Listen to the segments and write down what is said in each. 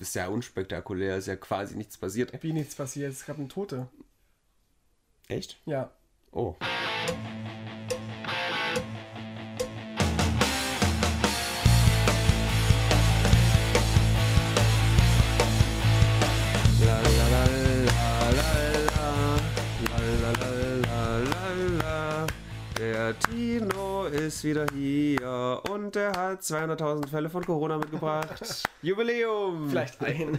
ist ja unspektakulär, ist ja quasi nichts passiert. Wie nichts passiert, es gab einen Tote. Echt? Ja. Oh. Der Tino ist wieder hier und er hat 200.000 Fälle von Corona mitgebracht. Jubiläum! Vielleicht ein.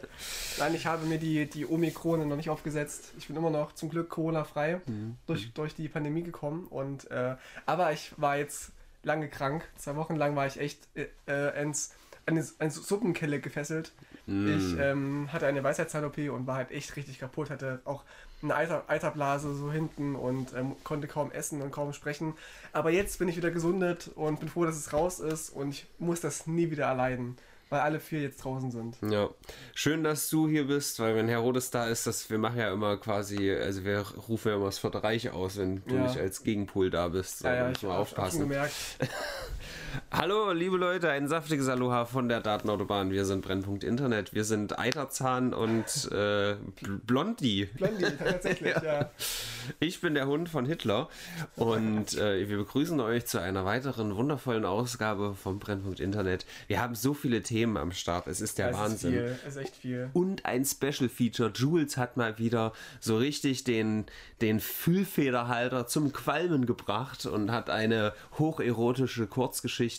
Nein, ich habe mir die, die Omikrone noch nicht aufgesetzt. Ich bin immer noch zum Glück Corona-frei durch, durch die Pandemie gekommen. Und, äh, aber ich war jetzt lange krank. Zwei Wochen lang war ich echt äh, äh, ins, eine, eine Suppenkelle gefesselt. Ich ähm, hatte eine Weisheitszahn-OP und war halt echt richtig kaputt. Hatte auch eine Eiter, Eiterblase so hinten und ähm, konnte kaum essen und kaum sprechen. Aber jetzt bin ich wieder gesundet und bin froh, dass es raus ist und ich muss das nie wieder erleiden, weil alle vier jetzt draußen sind. Ja, schön, dass du hier bist, weil wenn Herodes da ist, das, wir machen ja immer quasi, also wir rufen ja immer das Vierte Reich aus, wenn du Ja. nicht als Gegenpol da bist. So, Ja, ja, ich man habe schon aufpassen. gemerkt. Hallo, liebe Leute, ein saftiges Aloha von der Datenautobahn. Wir sind Brennpunkt Internet, wir sind Eiterzahn und äh, Bl- Blondie. Blondie, tatsächlich, ja. Ich bin der Hund von Hitler und äh, wir begrüßen euch zu einer weiteren wundervollen Ausgabe vom Brennpunkt Internet. Wir haben so viele Themen am Start, es ist der es Wahnsinn. Ist viel, es ist echt viel. Und ein Special Feature. Jules hat mal wieder so richtig den, den Füllfederhalter zum Qualmen gebracht und hat eine hocherotische Kurzgeschichte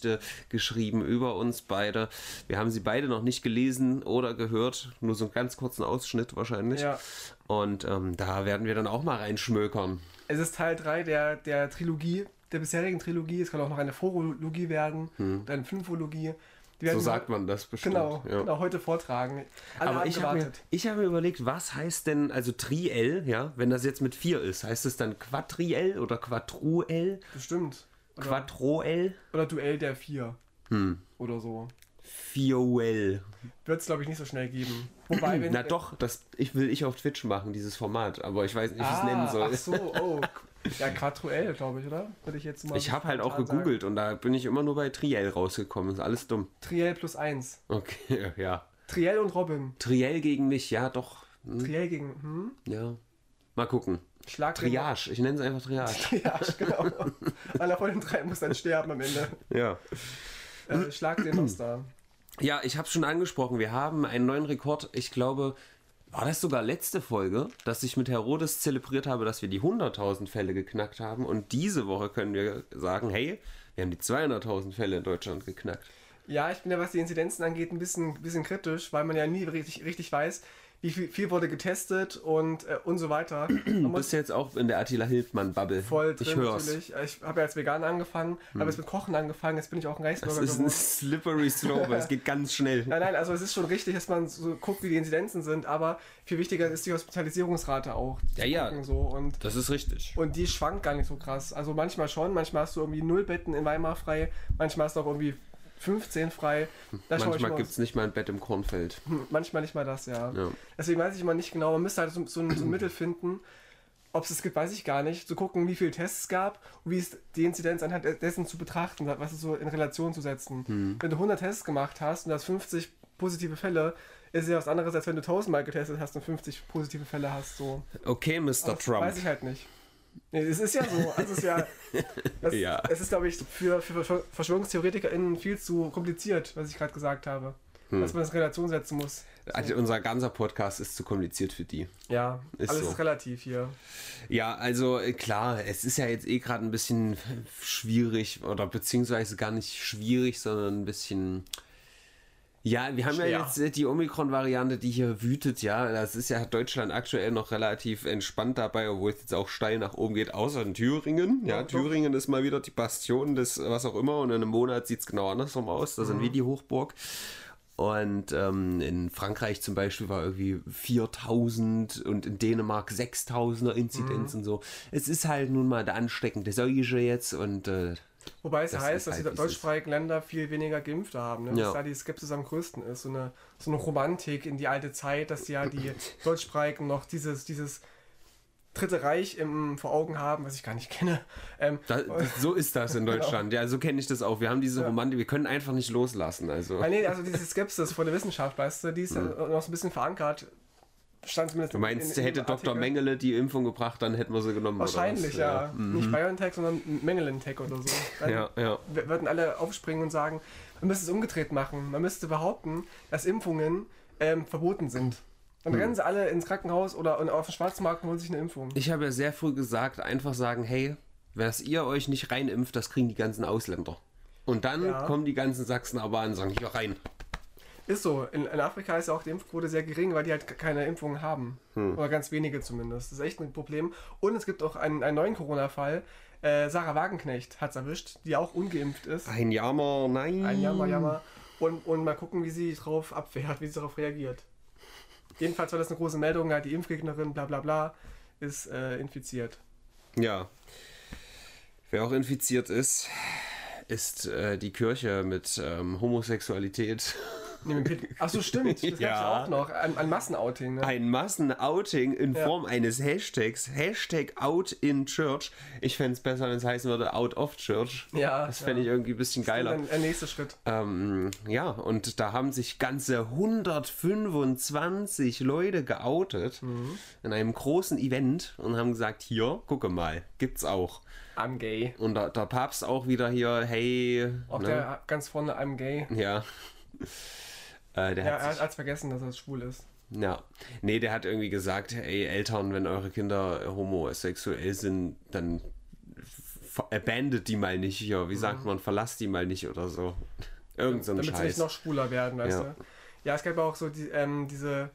geschrieben über uns beide. Wir haben sie beide noch nicht gelesen oder gehört. Nur so einen ganz kurzen Ausschnitt wahrscheinlich. Ja. Und ähm, da werden wir dann auch mal reinschmökern. Es ist Teil 3 der, der Trilogie, der bisherigen Trilogie. Es kann auch noch eine Phorologie werden und eine Fünfologie. Hm. So sagt man das bestimmt. Genau, ja. genau, heute vortragen. Alle Aber ich habe mir, ich hab mir überlegt, was heißt denn, also Triel, ja, wenn das jetzt mit 4 ist, heißt es dann Quadriel oder Quattruel? Bestimmt. Oder, Quattroel? oder Duell der Vier. Hm. Oder so. Fioel. Wird es, glaube ich, nicht so schnell geben. Wobei, wenn. Na doch, das ich will ich auf Twitch machen, dieses Format, aber ich weiß nicht, wie ich es ah, nennen soll. Ach so, oh. Ja, Quattroel, glaube ich, oder? Würde ich jetzt mal. Ich habe halt auch spontan sagen. gegoogelt und da bin ich immer nur bei Triel rausgekommen. Ist alles dumm. Triel plus 1. Okay, ja. Triel und Robin. Triel gegen mich, ja doch. Hm, Triel gegen. Hm? ja. Mal gucken. Schlag Triage, ich nenne es einfach Triage. Ja, genau. Einer von den drei muss dann sterben am Ende. Ja. Äh, schlag den Monster. Ja, ich habe schon angesprochen, wir haben einen neuen Rekord. Ich glaube, war das sogar letzte Folge, dass ich mit Herodes zelebriert habe, dass wir die 100.000 Fälle geknackt haben. Und diese Woche können wir sagen, hey, wir haben die 200.000 Fälle in Deutschland geknackt. Ja, ich bin ja, was die Inzidenzen angeht, ein bisschen, bisschen kritisch, weil man ja nie richtig, richtig weiß, wie viel, viel wurde getestet und, äh, und so weiter. Du bist jetzt auch in der Attila Hildmann-Bubble. voll drin ich hör's. Hm. natürlich. Ich habe ja als Veganer angefangen, habe jetzt mit Kochen angefangen, jetzt bin ich auch ein Das Reisbürger ist ein geworden. slippery slope, es geht ganz schnell. Nein, nein, also es ist schon richtig, dass man so guckt, wie die Inzidenzen sind, aber viel wichtiger ist die Hospitalisierungsrate auch. Ja, ja. So. Und, Das ist richtig. und die schwankt gar nicht so krass. Also manchmal schon, manchmal hast du irgendwie null Betten in Weimar frei, manchmal hast du auch irgendwie 15 frei. Da Manchmal mal- gibt es nicht mal ein Bett im Kornfeld. Hm, Manchmal nicht mal das, ja. Ja. Deswegen weiß ich immer nicht genau. Man müsste halt so, so, ein, so ein Mittel finden. Ob es es gibt, weiß ich gar nicht. Zu gucken, wie viele Tests es gab und wie es die Inzidenz anhand dessen zu betrachten, was es so in Relation zu setzen. Hm. Wenn du 100 Tests gemacht hast und du hast 50 positive Fälle, ist es ja was anderes, als wenn du 1000 Mal getestet hast und 50 positive Fälle hast. So. Okay, Mr. Trump. Weiß ich halt nicht. Es ist ja so. Also es ist ja. Das, Ja. Es ist, glaube ich, für, für Verschwör- VerschwörungstheoretikerInnen viel zu kompliziert, was ich gerade gesagt habe. Hm. Dass man das in Relation setzen muss. Also unser ganzer Podcast ist zu kompliziert für die. Ja, Ist alles so. ist relativ hier. Ja, also äh, klar, es ist ja jetzt eh gerade ein bisschen schwierig oder beziehungsweise gar nicht schwierig, sondern ein bisschen. Ja, wir haben Schwer. ja jetzt äh, die Omikron-Variante, die hier wütet, ja. Das ist ja Deutschland aktuell noch relativ entspannt dabei, obwohl es jetzt auch steil nach oben geht, außer in Thüringen. Ja, Ja, doch. Thüringen ist mal wieder die Bastion des was auch immer und in einem Monat sieht es genau andersrum aus. Da Mhm. sind wir die Hochburg. Und ähm, in Frankreich zum Beispiel war irgendwie 4000 und in Dänemark 6000er Inzidenz Mhm. und so. Es ist halt nun mal der ansteckende Seuche jetzt und äh, Wobei es Das heißt, dass halt, die es deutschsprachigen Länder viel weniger Geimpfte haben. Ne? Ja. Dass da die Skepsis am größten ist. So eine, so eine Romantik in die alte Zeit, dass ja die deutschsprachigen noch dieses, dieses Dritte Reich im, vor Augen haben, was ich gar nicht kenne. Ähm, Da, so ist das in Genau. Deutschland. Ja, so kenne ich das auch. Wir haben diese Ja. Romantik, wir können einfach nicht loslassen. Also, ah, nee, also diese Skepsis vor der Wissenschaft, weißt du, die ist ja noch so ein bisschen verankert. Stand zumindest du meinst, in- in hätte Dr. Mengele die Impfung gebracht, dann hätten wir sie genommen. Wahrscheinlich, was? ja. Nicht BioNTech, sondern Mengelentech oder so. Dann Ja, ja. würden alle aufspringen und sagen, man müsste es umgedreht machen. Man müsste behaupten, dass Impfungen ähm, verboten sind. Dann Hm. rennen sie alle ins Krankenhaus oder auf den Schwarzmarkt und holen sich eine Impfung. Ich habe ja sehr früh gesagt, einfach sagen, hey, was ihr euch nicht reinimpft, das kriegen die ganzen Ausländer. Und dann Ja. kommen die ganzen Sachsen aber an und sagen, hier rein. Ist so. In, in Afrika ist ja auch die Impfquote sehr gering, weil die halt keine Impfungen haben. Hm. Oder ganz wenige zumindest. Das ist echt ein Problem. Und es gibt auch einen, einen neuen Corona-Fall. Äh, Sarah Wagenknecht hat es erwischt, die auch ungeimpft ist. Ein Jammer, nein. Ein Jammer, Jammer. Und, und mal gucken, wie sie darauf abwehrt, wie sie darauf reagiert. Jedenfalls war das eine große Meldung, halt die Impfgegnerin, bla bla bla, ist äh, infiziert. Ja. Wer auch infiziert ist, ist äh, die Kirche mit ähm, Homosexualität. Nee, mit Pet- Ach so, stimmt. Das Ja. ja auch noch. Ein, ein Massenouting. Ne? Ein Massenouting in Ja. Form eines Hashtags. Hashtag out in church. Ich fände es besser, wenn es heißen würde out of church. Ja, Das fände ja. ich irgendwie ein bisschen geiler. Dann der nächste Schritt. Ähm, ja, und da haben sich ganze 125 Leute geoutet Mhm. in einem großen Event und haben gesagt, hier, gucke mal, gibt's auch. I'm gay. Und der, der Papst auch wieder hier, hey, Auch ne? der ganz vorne I'm gay. ja. Äh, der Ja, hat er hat vergessen, dass er schwul ist. ja. Nee, der hat irgendwie gesagt, ey, Eltern, wenn eure Kinder homosexuell sind, dann abandet die mal nicht hier. Wie sagt man, verlasst die mal nicht oder so. Irgend so ein Mhm. Damit sie nicht Scheiß. noch schwuler werden, weißt Ja. du? Ja, es gab auch so die, ähm, diese.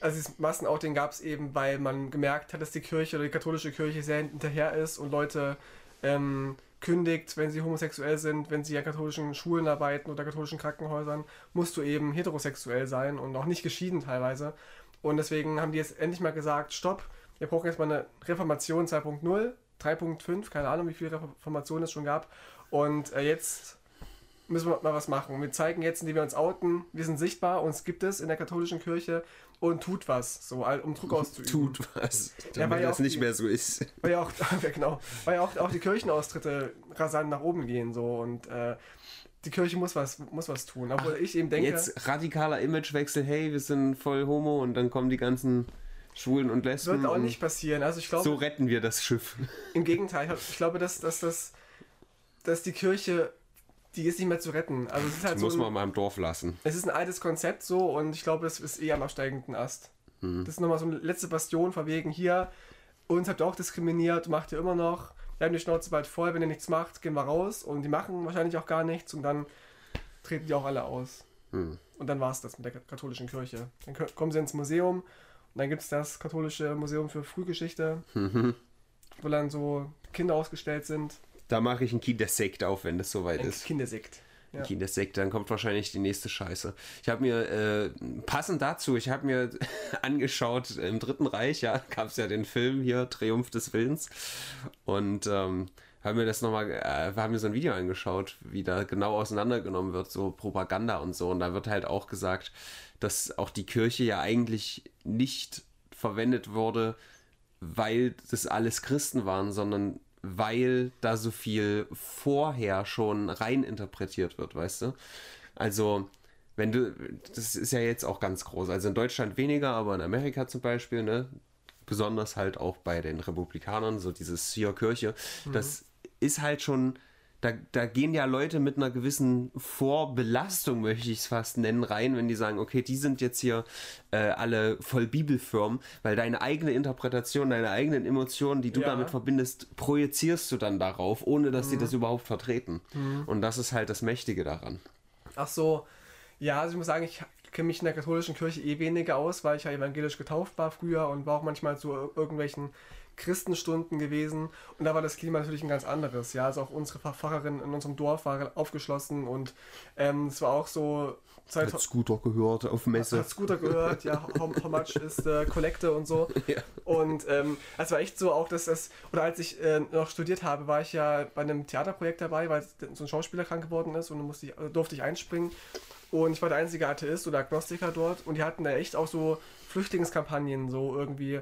Also dieses Massenouting gab es eben, weil man gemerkt hat, dass die Kirche oder die katholische Kirche sehr hinterher ist und Leute ähm, kündigt, wenn sie homosexuell sind, wenn sie an katholischen Schulen arbeiten oder katholischen Krankenhäusern, musst du eben heterosexuell sein und auch nicht geschieden teilweise. Und deswegen haben die jetzt endlich mal gesagt, stopp, wir brauchen jetzt mal eine Reformation 2.0, 3.5, keine Ahnung, wie viele Reformationen es schon gab. Und äh, jetzt müssen wir mal was machen. Wir zeigen jetzt, indem wir uns outen, wir sind sichtbar, uns gibt es in der katholischen Kirche und tut was, so um Druck auszuüben. Tut was, damit weil ja das auch nicht die- mehr so ist. Weil ja auch, ja, genau, weil ja auch, auch die Kirchenaustritte rasant nach oben gehen so und äh, die Kirche muss was, muss was tun. Obwohl ich eben denke, Jetzt radikaler Imagewechsel, hey, wir sind voll homo und dann kommen die ganzen Schwulen und Lesben. wird auch nicht passieren. Also ich glaube, so retten wir das Schiff. im Gegenteil, ich glaube, dass, dass, dass, dass die Kirche, die ist nicht mehr zu retten. Also es ist halt Die so muss ein, man mal im Dorf lassen. Es ist ein altes Konzept so und ich glaube, es ist eh am absteigenden Ast. Hm. Das ist nochmal so eine letzte Bastion von wegen hier, uns habt ihr auch diskriminiert, macht ihr immer noch. Wir haben die Schnauze bald voll, wenn ihr nichts macht, gehen wir raus und die machen wahrscheinlich auch gar nichts und dann treten die auch alle aus. Hm. Und dann war es das mit der katholischen Kirche. Dann kommen sie ins Museum und dann gibt es das katholische Museum für Frühgeschichte, Mhm. wo dann so Kinder ausgestellt sind. Da mache ich einen Kindersekt auf, wenn das soweit Ein ist. Kindersekt. Ja. Kindersekt, dann kommt wahrscheinlich die nächste Scheiße. Ich habe mir, äh, passend dazu, ich habe mir angeschaut, im Dritten Reich, ja, gab es ja den Film hier, Triumph des Willens. Und ähm, haben mir das nochmal, äh, haben mir so ein Video angeschaut, wie da genau auseinandergenommen wird, so Propaganda und so. Und da wird halt auch gesagt, dass auch die Kirche ja eigentlich nicht verwendet wurde, weil das alles Christen waren, sondern weil da so viel vorher schon rein interpretiert wird, weißt du? Also, wenn du, das ist ja jetzt auch ganz groß, also in Deutschland weniger, aber in Amerika zum Beispiel, ne? Besonders halt auch bei den Republikanern, so dieses hier Kirche, das ist halt schon, da, da gehen ja Leute mit einer gewissen Vorbelastung, möchte ich es fast nennen, rein, wenn die sagen, okay, die sind jetzt hier äh, alle voll bibelfirm, weil deine eigene Interpretation, deine eigenen Emotionen, die du Ja. damit verbindest, projizierst du dann darauf, ohne dass sie das überhaupt vertreten. Und das ist halt das Mächtige daran. Ach so, ja, also ich muss sagen, ich kenne mich in der katholischen Kirche eh weniger aus, weil ich ja evangelisch getauft war früher und war auch manchmal zu ir- irgendwelchen Christenstunden gewesen und da war das Klima natürlich ein ganz anderes. Ja, also auch unsere Pfarr- Pfarrerin in unserem Dorf war aufgeschlossen und ähm, es war auch so Zeit, Hat Scooter gehört auf Messe. hat Scooter gehört, ja, how, how much ist äh, Kollekte und so. Ja. Und ähm, es war echt so auch, dass das, oder als ich äh, noch studiert habe, war ich ja bei einem Theaterprojekt dabei, weil so ein Schauspieler krank geworden ist und dann musste ich, also durfte ich einspringen. Und ich war der einzige Atheist oder Agnostiker dort und die hatten da echt auch so Flüchtlingskampagnen, so irgendwie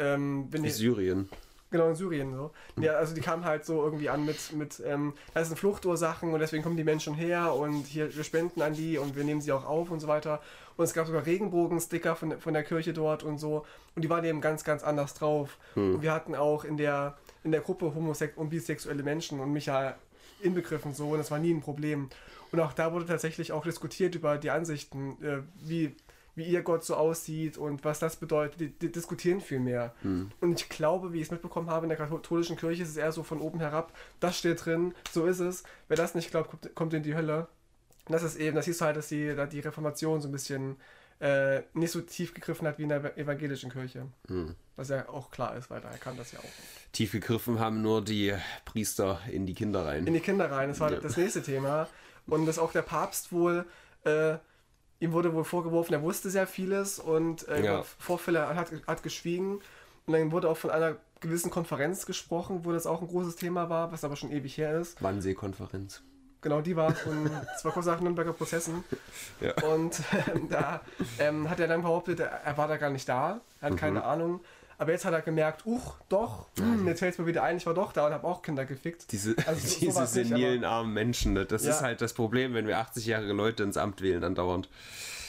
ähm, wenn die, Syrien. Genau, in Syrien so. Ja, also die kamen halt so irgendwie an mit, mit ähm, das sind Fluchtursachen und deswegen kommen die Menschen her und hier, wir spenden an die und wir nehmen sie auch auf und so weiter. Und es gab sogar Regenbogensticker von, von der Kirche dort und so. Und die waren eben ganz, ganz anders drauf. Hm. Und wir hatten auch in der, in der Gruppe homosex und bisexuelle Menschen und mich ja inbegriffen so und das war nie ein Problem. Und auch da wurde tatsächlich auch diskutiert über die Ansichten, äh, wie wie ihr Gott so aussieht und was das bedeutet. Die, die diskutieren viel mehr. Hm. Und ich glaube, wie ich es mitbekommen habe, in der katholischen Kirche ist es eher so von oben herab, das steht drin, so ist es. Wer das nicht glaubt, kommt, kommt in die Hölle. Und das ist eben, das siehst du halt, dass die, da die Reformation so ein bisschen äh, nicht so tief gegriffen hat wie in der evangelischen Kirche. Hm. Was ja auch klar ist, weil da kann das ja auch. Tief gegriffen haben nur die Priester in die Kinder rein. In die Kinder rein, das war Ja. das nächste Thema. Und dass auch der Papst wohl, äh, ihm wurde wohl vorgeworfen, er wusste sehr vieles und äh, Ja. Vorfälle hat, hat geschwiegen. Und dann wurde auch von einer gewissen Konferenz gesprochen, wo das auch ein großes Thema war, was aber schon ewig her ist. Wannsee-Konferenz. Genau, die war von, war kurz nach Nürnberger Prozessen. Ja. Und ähm, da ähm, hat er dann behauptet, er, er war da gar nicht da, er hat Mhm. keine Ahnung. Aber jetzt hat er gemerkt, uch, doch, hm, jetzt fällt es mir wieder ein, ich war doch da und habe auch Kinder gefickt. Diese, Also so- diese sowas nicht, senilen armen Menschen, ne? das Ja. ist halt das Problem, wenn wir 80-jährige Leute ins Amt wählen andauernd.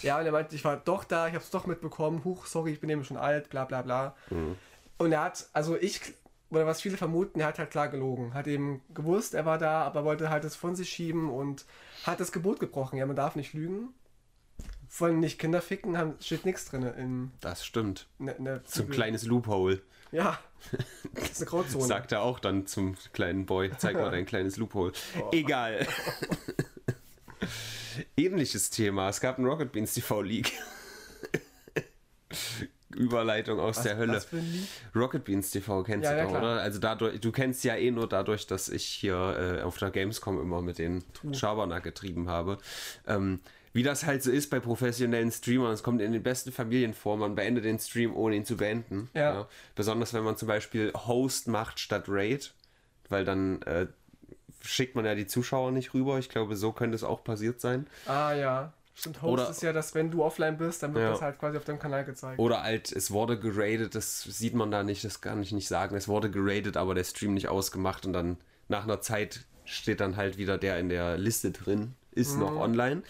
Ja, und er meinte, ich war doch da, ich habe es doch mitbekommen, huch, sorry, ich bin eben schon alt, bla bla bla. Mhm. Und er hat, also ich, oder was viele vermuten, er hat halt klar gelogen. Hat eben gewusst, er war da, aber wollte halt das von sich schieben und hat das Gebot gebrochen. Ja, man darf nicht lügen. Von nicht Kinder ficken haben, steht nichts drin in, Das stimmt. in der So ein kleines Loophole. Ja, das ist eine Grauzone. Sagt er auch dann zum kleinen Boy. Zeig mal dein kleines Loophole. Egal. Ähnliches Thema. Es gab einen Rocket Beans TV League. Überleitung aus Was- der Hölle. ein? Rocket Beans TV kennst Ja, du ja, doch, oder? Also dadurch, du kennst ja eh nur dadurch, dass ich hier äh, auf der Gamescom immer mit den Schabernack getrieben habe. Ähm, wie das halt so ist bei professionellen Streamern, es kommt in den besten Familien vor, man beendet den Stream, ohne ihn zu beenden. Ja. Besonders wenn man zum Beispiel Host macht statt Raid, weil dann äh, schickt man ja die Zuschauer nicht rüber. Ich glaube, so könnte es auch passiert sein. Ah ja. Stimmt, Host Oder- ist ja, dass wenn du offline bist, dann wird Ja. das halt quasi auf deinem Kanal gezeigt. Oder halt, es wurde geradet, das sieht man da nicht, das kann ich nicht sagen. Es wurde geradet, aber der Stream nicht ausgemacht und dann nach einer Zeit steht dann halt wieder der in der Liste drin, ist noch online.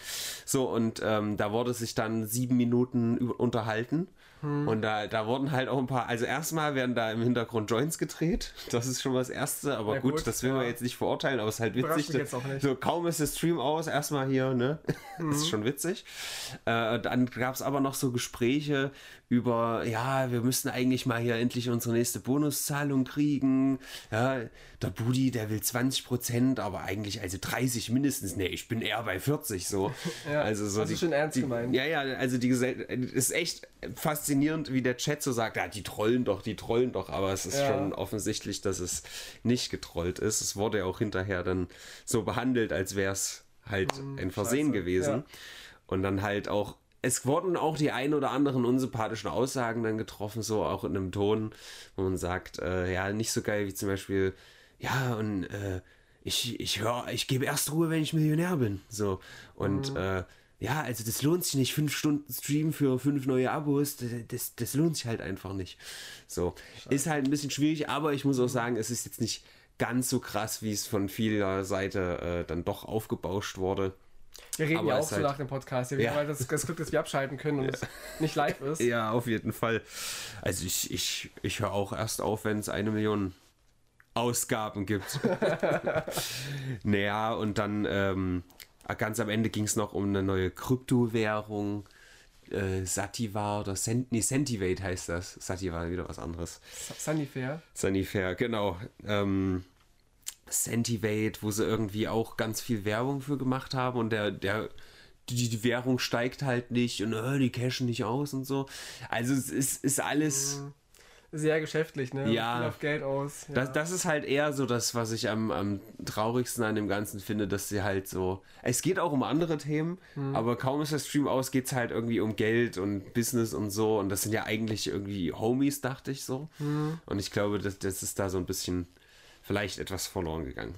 So, und ähm, da wurde sich dann sieben Minuten unterhalten. Und da, da wurden halt auch ein paar, also erstmal werden da im Hintergrund Joints gedreht. Das ist schon mal das Erste, aber Ja, gut, gut, das will man ja. jetzt nicht verurteilen, aber es ist halt witzig. nicht. So, kaum ist der Stream aus, erstmal hier, ne? Das ist schon witzig. Äh, dann gab es aber noch so Gespräche über, ja, wir müssten eigentlich mal hier endlich unsere nächste Bonuszahlung kriegen. Ja, der Budi, der will 20 Prozent, aber eigentlich also 30 mindestens. Nee, ich bin eher bei 40 so. Ja, also so also schon ernst die, gemeint. Ja, ja, also die Gesell es ist echt faszinierend, wie der Chat so sagt, ja, die trollen doch, die trollen doch, aber es ist Ja. schon offensichtlich, dass es nicht getrollt ist. Es wurde ja auch hinterher dann so behandelt, als wäre es halt ein Versehen scheiße, gewesen. ja. Und dann halt auch, es wurden auch die ein oder anderen unsympathischen Aussagen dann getroffen, so auch in einem Ton, wo man sagt, äh, ja, nicht so geil wie zum Beispiel, ja, und äh, ich, ich höre, ich gebe erst Ruhe, wenn ich Millionär bin. So. Und äh, ja, also das lohnt sich nicht. Fünf Stunden Stream für fünf neue Abos, das, das, das lohnt sich halt einfach nicht. So. Ist halt ein bisschen schwierig, aber ich muss auch sagen, es ist jetzt nicht ganz so krass, wie es von vieler Seite äh, dann doch aufgebauscht wurde. Wir reden Aber ja auch so halt- nach dem Podcast. Ja, wir Ja. halt das, das Glück, dass wir abschalten können und es nicht live ist. Ja, auf jeden Fall. Also ich, ich, ich höre auch erst auf, wenn es eine Million Ausgaben gibt. naja, und dann ähm, ganz am Ende ging es noch um eine neue Kryptowährung. Äh, Sativa oder Cent, nee, Centivate heißt das. Sativa wieder was anderes. Sunnyfair. Sanifair, genau. Ähm, Centivate, wo sie irgendwie auch ganz viel Werbung für gemacht haben und der, der, die, die Währung steigt halt nicht und äh, die cashen nicht aus und so. Also es ist, ist alles. Sehr geschäftlich, ne? Ja. Viel auf Geld aus. Ja. Das, das ist halt eher so das, was ich am, am traurigsten an dem Ganzen finde, dass sie halt so. Es geht auch um andere Themen, aber kaum ist der Stream aus, geht es halt irgendwie um Geld und Business und so. Und das sind ja eigentlich irgendwie Homies, dachte ich so. Und ich glaube, das, das ist da so ein bisschen vielleicht etwas verloren gegangen.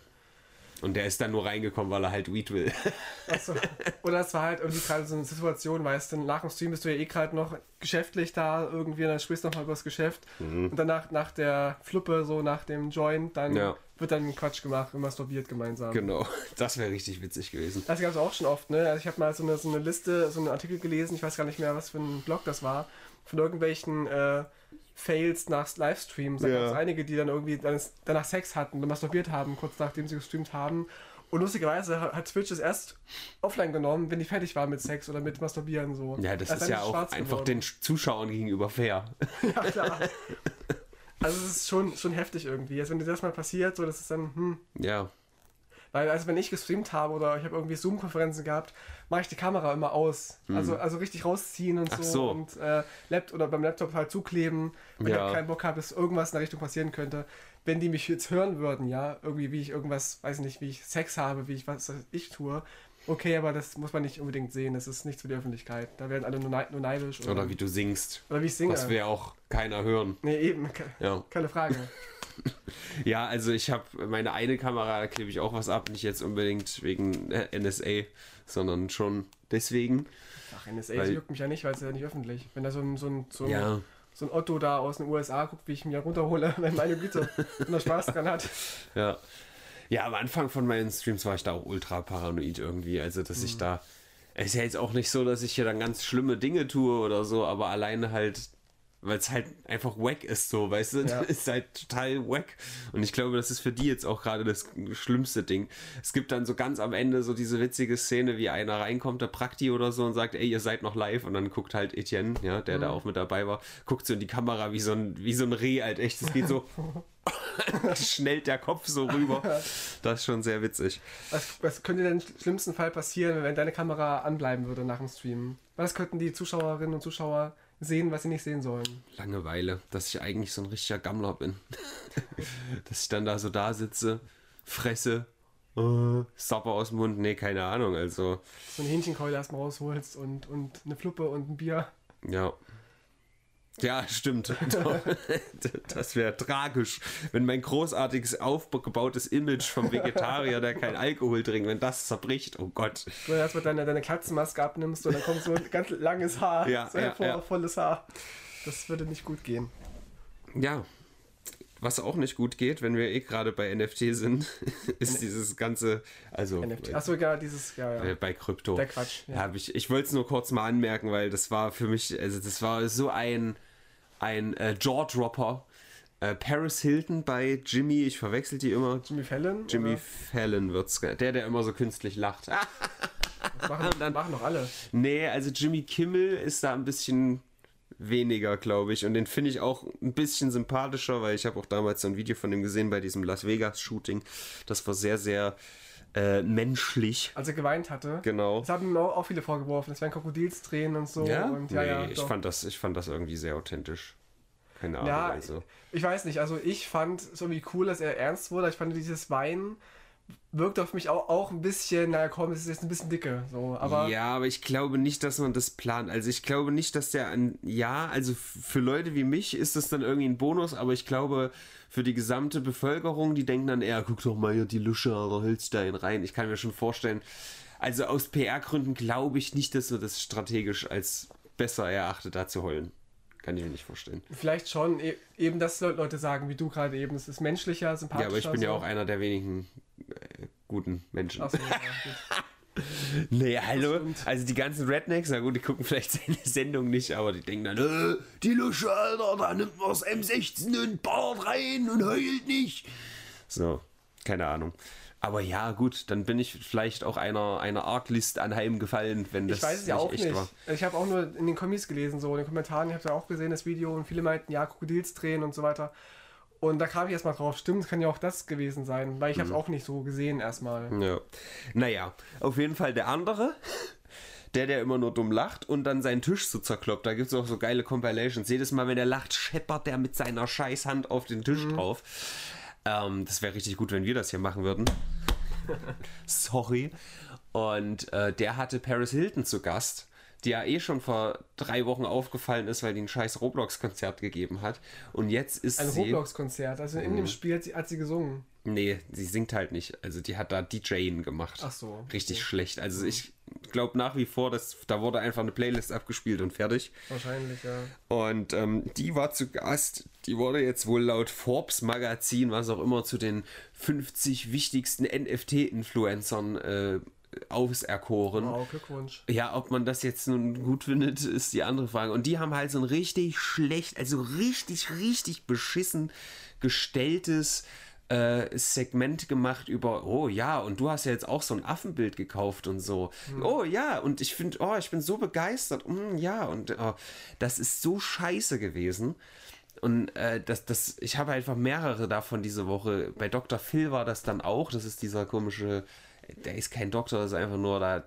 Und der ist dann nur reingekommen, weil er halt Weed will. Achso. Oder es war halt irgendwie gerade so eine Situation, weißt du, nach dem Stream bist du ja eh gerade noch geschäftlich da irgendwie, und dann sprichst du nochmal über das Geschäft. Mhm. Und danach, nach der Fluppe, so nach dem Joint, dann Ja. wird dann Quatsch gemacht und masturbiert gemeinsam. Genau. Das wäre richtig witzig gewesen. Das gab es auch schon oft, ne? Also ich habe mal so eine, so eine Liste, so einen Artikel gelesen, ich weiß gar nicht mehr, was für ein Blog das war, von irgendwelchen äh, Fails nach Livestreams. Da Ja. gab es einige, die dann irgendwie danach Sex hatten und masturbiert haben, kurz nachdem sie gestreamt haben. Und lustigerweise hat Twitch es erst offline genommen, wenn die fertig war mit Sex oder mit Masturbieren so. Ja, das ist ja auch einfach geworden. den Zuschauern gegenüber fair. Ja, klar. Also es ist schon, schon heftig irgendwie. Also wenn dir das mal passiert, so das ist dann, hm, Ja. Weil, also wenn ich gestreamt habe oder ich habe irgendwie Zoom-Konferenzen gehabt, mache ich die Kamera immer aus. Also, also richtig rausziehen und so, so. und äh, Lapt oder beim Laptop halt zukleben, wenn Ja. ich keinen Bock habe, dass irgendwas in der Richtung passieren könnte. Wenn die mich jetzt hören würden, ja, irgendwie wie ich irgendwas, weiß nicht, wie ich Sex habe, wie ich was ich tue, okay, aber das muss man nicht unbedingt sehen, das ist nichts für die Öffentlichkeit. Da werden alle nur, neid, nur neidisch. Oder, Oder wie du singst. oder wie ich singe. Das will ja auch keiner hören. nee, eben, ke Ja. keine Frage. Ja, also ich habe meine eine Kamera, da klebe ich auch was ab, nicht jetzt unbedingt wegen äh, NSA, sondern schon deswegen. Ach, NSA, Weil- das juckt mich ja nicht, weil es ja nicht öffentlich. Wenn da so ein, so ein, so ein Ja, so ein Otto da aus den USA guckt, wie ich mir runterhole, wenn meine Güte, er Spaß dran hat. ja. Ja, am Anfang von meinen Streams war ich da auch ultra paranoid irgendwie. Also, dass ich da. Es ist ja jetzt auch nicht so, dass ich hier dann ganz schlimme Dinge tue oder so, aber alleine halt, weil es halt einfach wack ist, so, weißt du? Ja. ist halt total wack. Und ich glaube, das ist für die jetzt auch gerade das schlimmste Ding. Es gibt dann so ganz am Ende so diese witzige Szene, wie einer reinkommt, der Prakti oder so, und sagt, ey, ihr seid noch live. Und dann guckt halt Etienne, ja, der da auch mit dabei war, guckt so in die Kamera wie so ein, wie so ein Reh halt echt. Es geht so. schnellt der Kopf so rüber. Das ist schon sehr witzig. Was, was könnte denn im schlimmsten Fall passieren, wenn deine Kamera anbleiben würde nach dem Stream? Was könnten die Zuschauerinnen und Zuschauer sehen, was sie nicht sehen sollen? Langeweile, dass ich eigentlich so ein richtiger Gammler bin. dass ich dann da so da sitze, fresse, äh, Sapper aus dem Mund, nee, keine Ahnung, also, So eine Hähnchenkeule erstmal rausholst und, und eine Fluppe und ein Bier. ja. Ja, stimmt. Das wäre tragisch, wenn mein großartiges, aufgebautes Image vom Vegetarier, der kein Alkohol trinkt, wenn das zerbricht, oh Gott. Wenn du erstmal deine, deine Katzenmaske abnimmst und dann kommt so ein ganz langes Haar, Ja, so ja, ja. volles Haar. Das würde nicht gut gehen. Ja, was auch nicht gut geht, wenn wir eh gerade bei NFT sind, ist dieses ganze, also NFT. Achso, ja, dieses, ja, äh, ja. bei Krypto. Der Quatsch. Ja, hab ich ich wollte es nur kurz mal anmerken, weil das war für mich, also das war so ein, ein äh, Jaw-Dropper. Äh, Paris Hilton bei Jimmy, ich verwechsel die immer. Jimmy Fallon? Jimmy oder? Fallon wird's, der, der immer so künstlich lacht. Das machen, dann- machen doch alle. nee, also Jimmy Kimmel ist da ein bisschen weniger, glaube ich. Und den finde ich auch ein bisschen sympathischer, weil ich habe auch damals so ein Video von ihm gesehen bei diesem Las Vegas Shooting. Das war sehr, sehr äh, menschlich. Als er geweint hatte. Genau. Das haben ihm auch, viele vorgeworfen. Es wären Krokodilstränen und so. Und ja, nee, ja, ich, doch. fand das, ich fand das irgendwie sehr authentisch. Keine Ahnung. Ja, also. ich weiß nicht. Also ich fand es irgendwie cool, dass er ernst wurde. Ich fand dieses Weinen wirkt auf mich auch, auch ein bisschen, naja komm, es ist jetzt ein bisschen dicke. So, aber ja, aber ich glaube nicht, dass man das plant. Also ich glaube nicht, dass der an. Ja, also für Leute wie mich ist das dann irgendwie ein Bonus, aber ich glaube, für die gesamte Bevölkerung, die denken dann eher, guck doch mal hier die Lusche, Alter, hältst da ihn rein. Ich kann mir schon vorstellen, also aus PR-Gründen glaube ich nicht, dass er das strategisch als besser erachtet, da zu heulen. Kann ich mir nicht vorstellen. vielleicht schon e eben, dass Le- Leute sagen, wie du gerade eben, es ist menschlicher, sympathischer. Ja, aber ich bin ja so. auch einer der wenigen äh, guten Menschen. Ach so, ja, gut. Nee, hallo. Also die ganzen Rednecks, na gut, die gucken vielleicht seine Sendung nicht, aber die denken dann, äh, die Lusche, Alter, da nimmt man das M16 und ballert rein und heult nicht. So, keine Ahnung. Aber ja, gut, dann bin ich vielleicht auch einer, einer Arglist anheimgefallen, wenn das Ich weiß es ja auch nicht. war. Ich habe auch nur in den Kommis gelesen, so in den Kommentaren, ich habe ja auch gesehen, das Video, und viele meinten, ja, Krokodilstränen und so weiter. Und da kam ich erstmal drauf, stimmt, kann ja auch das gewesen sein, weil ich Mhm. habe es auch nicht so gesehen erstmal. Ja. Naja, auf jeden Fall der andere, der, der immer nur dumm lacht und dann seinen Tisch so zerkloppt. Da gibt es auch so geile Compilations. Jedes Mal, wenn der lacht, scheppert der mit seiner Scheißhand auf den Tisch drauf. Ähm, das wäre richtig gut, wenn wir das hier machen würden. Sorry. Und äh, der hatte Paris Hilton zu Gast, die ja eh schon vor drei Wochen aufgefallen ist, weil die ein scheiß Roblox-Konzert gegeben hat. Und jetzt ist Ein sie. Roblox-Konzert, also in dem Spiel hat sie, hat sie gesungen. Nee, sie singt halt nicht. Also die hat da DJing gemacht. Ach so, Richtig okay. schlecht. Also ich glaube nach wie vor, dass da wurde einfach eine Playlist abgespielt und fertig. Wahrscheinlich, ja. Und ähm, die war zu Gast. Die wurde jetzt wohl laut Forbes Magazin, was auch immer, zu den 50 wichtigsten NFT-Influencern äh, auserkoren. Wow, Glückwunsch. Ja, ob man das jetzt nun gut findet, ist die andere Frage. Und die haben halt so ein richtig schlecht, also richtig, richtig beschissen gestelltes äh, Segment gemacht über, oh ja, und du hast ja jetzt auch so ein Affenbild gekauft und so. Oh ja, und ich finde, oh, ich bin so begeistert. Mm, ja, und oh, das ist so scheiße gewesen. Und äh, das, das, ich habe einfach mehrere davon diese Woche. Bei Dr. Phil war das dann auch. Das ist dieser komische, der ist kein Doktor, das ist einfach nur da,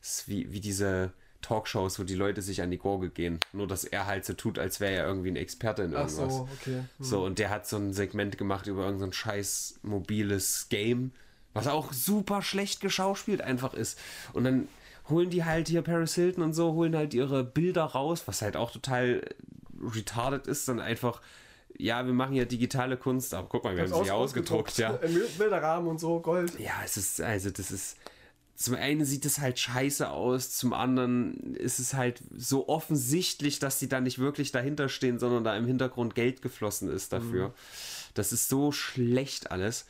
ist wie, wie diese Talkshows, wo die Leute sich an die Gurgel gehen. Nur, dass er halt so tut, als wäre er irgendwie ein Experte in Ach irgendwas. so, okay. Hm. So, und der hat so ein Segment gemacht über irgendein so scheiß mobiles Game, was auch super schlecht geschauspielt einfach ist. Und dann holen die halt hier Paris Hilton und so, holen halt ihre Bilder raus, was halt auch total retarded ist, dann einfach, ja, wir machen ja digitale Kunst, aber guck mal, wir haben sie Aus- hier ausgedruckt, ja. Bilderrahmen und so, Gold. Ja, es ist, also das ist. Zum einen sieht es halt scheiße aus, zum anderen ist es halt so offensichtlich, dass die da nicht wirklich dahinter stehen, sondern da im Hintergrund Geld geflossen ist dafür. Das ist so schlecht alles.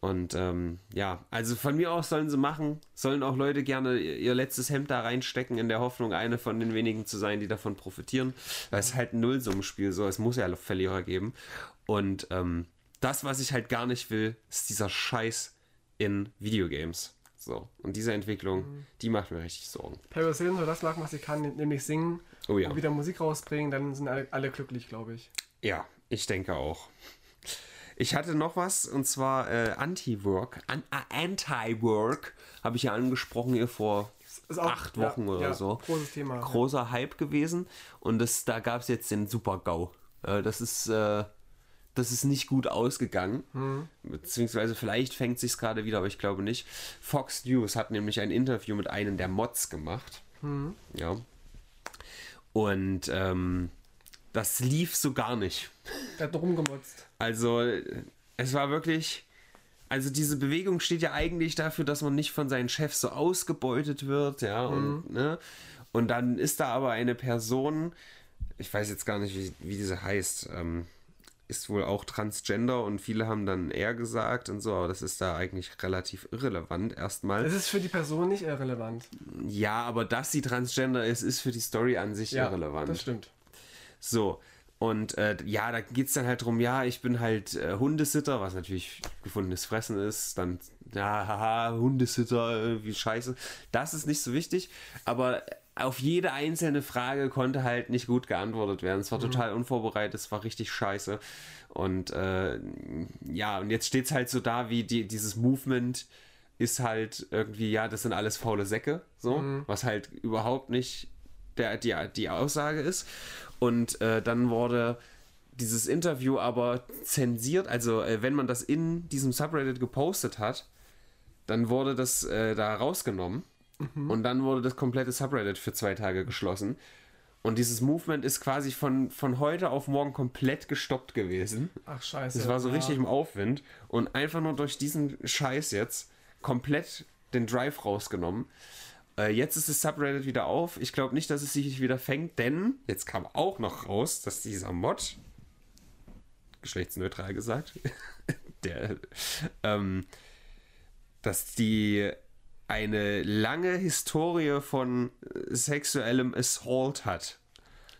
Und ähm, ja, also von mir aus sollen sie machen, sollen auch Leute gerne ihr letztes Hemd da reinstecken, in der Hoffnung, eine von den wenigen zu sein, die davon profitieren. Weil es ist halt ein Nullsummenspiel, so es muss ja Verlierer geben. Und ähm, das, was ich halt gar nicht will, ist dieser Scheiß in Videogames. So, und diese Entwicklung, die macht mir richtig Sorgen. Paris Hilton soll das machen, was sie kann, nämlich singen Oh ja. und wieder Musik rausbringen, dann sind alle, alle glücklich, glaube ich. Ja, ich denke auch. Ich hatte noch was, und zwar äh, Anti-Work. An äh, Anti-Work habe ich ja angesprochen hier vor auch- acht ja, Wochen oder ja, so. Großes Thema. Großer Hype gewesen. Und das, da gab es jetzt den Super-GAU. Äh, das ist. Äh, das ist nicht gut ausgegangen. Hm. Beziehungsweise vielleicht fängt sich gerade wieder, aber ich glaube nicht. Fox News hat nämlich ein Interview mit einem der Mods gemacht. Hm. Ja. Und ähm, das lief so gar nicht. Er hat rumgemotzt. Also, es war wirklich. Also, diese Bewegung steht ja eigentlich dafür, dass man nicht von seinen Chefs so ausgebeutet wird, ja. Und, ne? und dann ist da aber eine Person, ich weiß jetzt gar nicht, wie, wie diese heißt, ähm, ist wohl auch transgender und viele haben dann er gesagt und so, aber das ist da eigentlich relativ irrelevant erstmal. Das ist für die Person nicht irrelevant. Ja, aber dass sie transgender ist, ist für die Story an sich irrelevant. das stimmt. So. Und äh, ja, da geht es dann halt drum, ja, ich bin halt äh, Hundesitter, was natürlich gefundenes Fressen ist. Dann, ja, haha, Hundesitter, äh, wie scheiße. Das ist nicht so wichtig. Aber auf jede einzelne Frage konnte halt nicht gut geantwortet werden. Es war total unvorbereitet, es war richtig scheiße. Und äh, ja, und jetzt steht es halt so da, wie die, dieses Movement ist halt irgendwie, ja, das sind alles faule Säcke, so, was halt überhaupt nicht der, die, die Aussage ist. Und äh, dann wurde dieses Interview aber zensiert. Also, äh, wenn man das in diesem Subreddit gepostet hat, dann wurde das äh, da rausgenommen. Und dann wurde das komplette Subreddit für zwei Tage geschlossen. Und dieses Movement ist quasi von, von heute auf morgen komplett gestoppt gewesen. Ach, scheiße. Das war so ja. richtig im Aufwind. Und einfach nur durch diesen Scheiß jetzt komplett den Drive rausgenommen. Äh, jetzt ist das Subreddit wieder auf. Ich glaube nicht, dass es sich wieder fängt, denn jetzt kam auch noch raus, dass dieser Mod, geschlechtsneutral gesagt, der, ähm, dass die eine lange Historie von äh, sexuellem Assault hat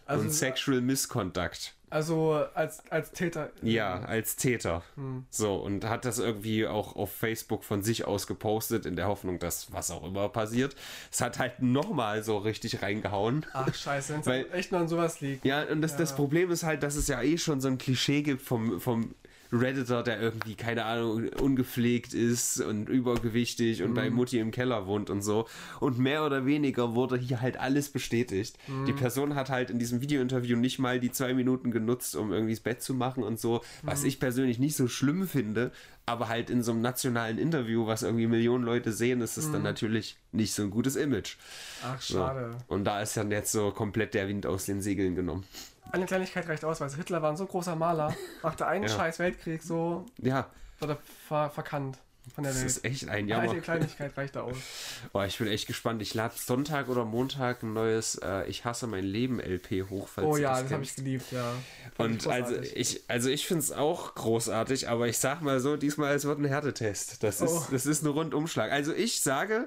Also, und Sexual Misconduct. also als, als Täter. Ja, als Täter. So, und hat das irgendwie auch auf Facebook von sich aus gepostet, in der Hoffnung, dass was auch immer passiert. Es hat halt nochmal so richtig reingehauen. Ach, scheiße, wenn es echt nur an sowas liegt. Ja, und das, das Problem ist halt, dass es ja eh schon so ein Klischee gibt vom, vom Redditor, der irgendwie, keine Ahnung, ungepflegt ist und übergewichtig und bei Mutti im Keller wohnt und so. Und mehr oder weniger wurde hier halt alles bestätigt. Die Person hat halt in diesem Videointerview nicht mal die zwei Minuten genutzt, um irgendwie das Bett zu machen und so, was ich persönlich nicht so schlimm finde, aber halt in so einem nationalen Interview, was irgendwie Millionen Leute sehen, ist es dann natürlich nicht so ein gutes Image. Ach, So. schade. Und da ist dann jetzt so komplett der Wind aus den Segeln genommen. Eine Kleinigkeit reicht aus, weil Hitler war ein so großer Maler, machte einen Ja. scheiß Weltkrieg so, Ja, wurde ver verkannt von der das Welt. ist echt ein Eine Jammer. Kleinigkeit reicht da aus. Boah, ich bin echt gespannt. Ich lade Sonntag oder Montag ein neues äh, Ich hasse mein Leben LP hoch, falls Oh ja, das das habe ich geliebt, ja. Fand Und ich also ich, also ich finde es auch großartig, aber ich sag mal so, diesmal es wird ein Härtetest. Das ist, Oh. das ist ein Rundumschlag. Also ich sage,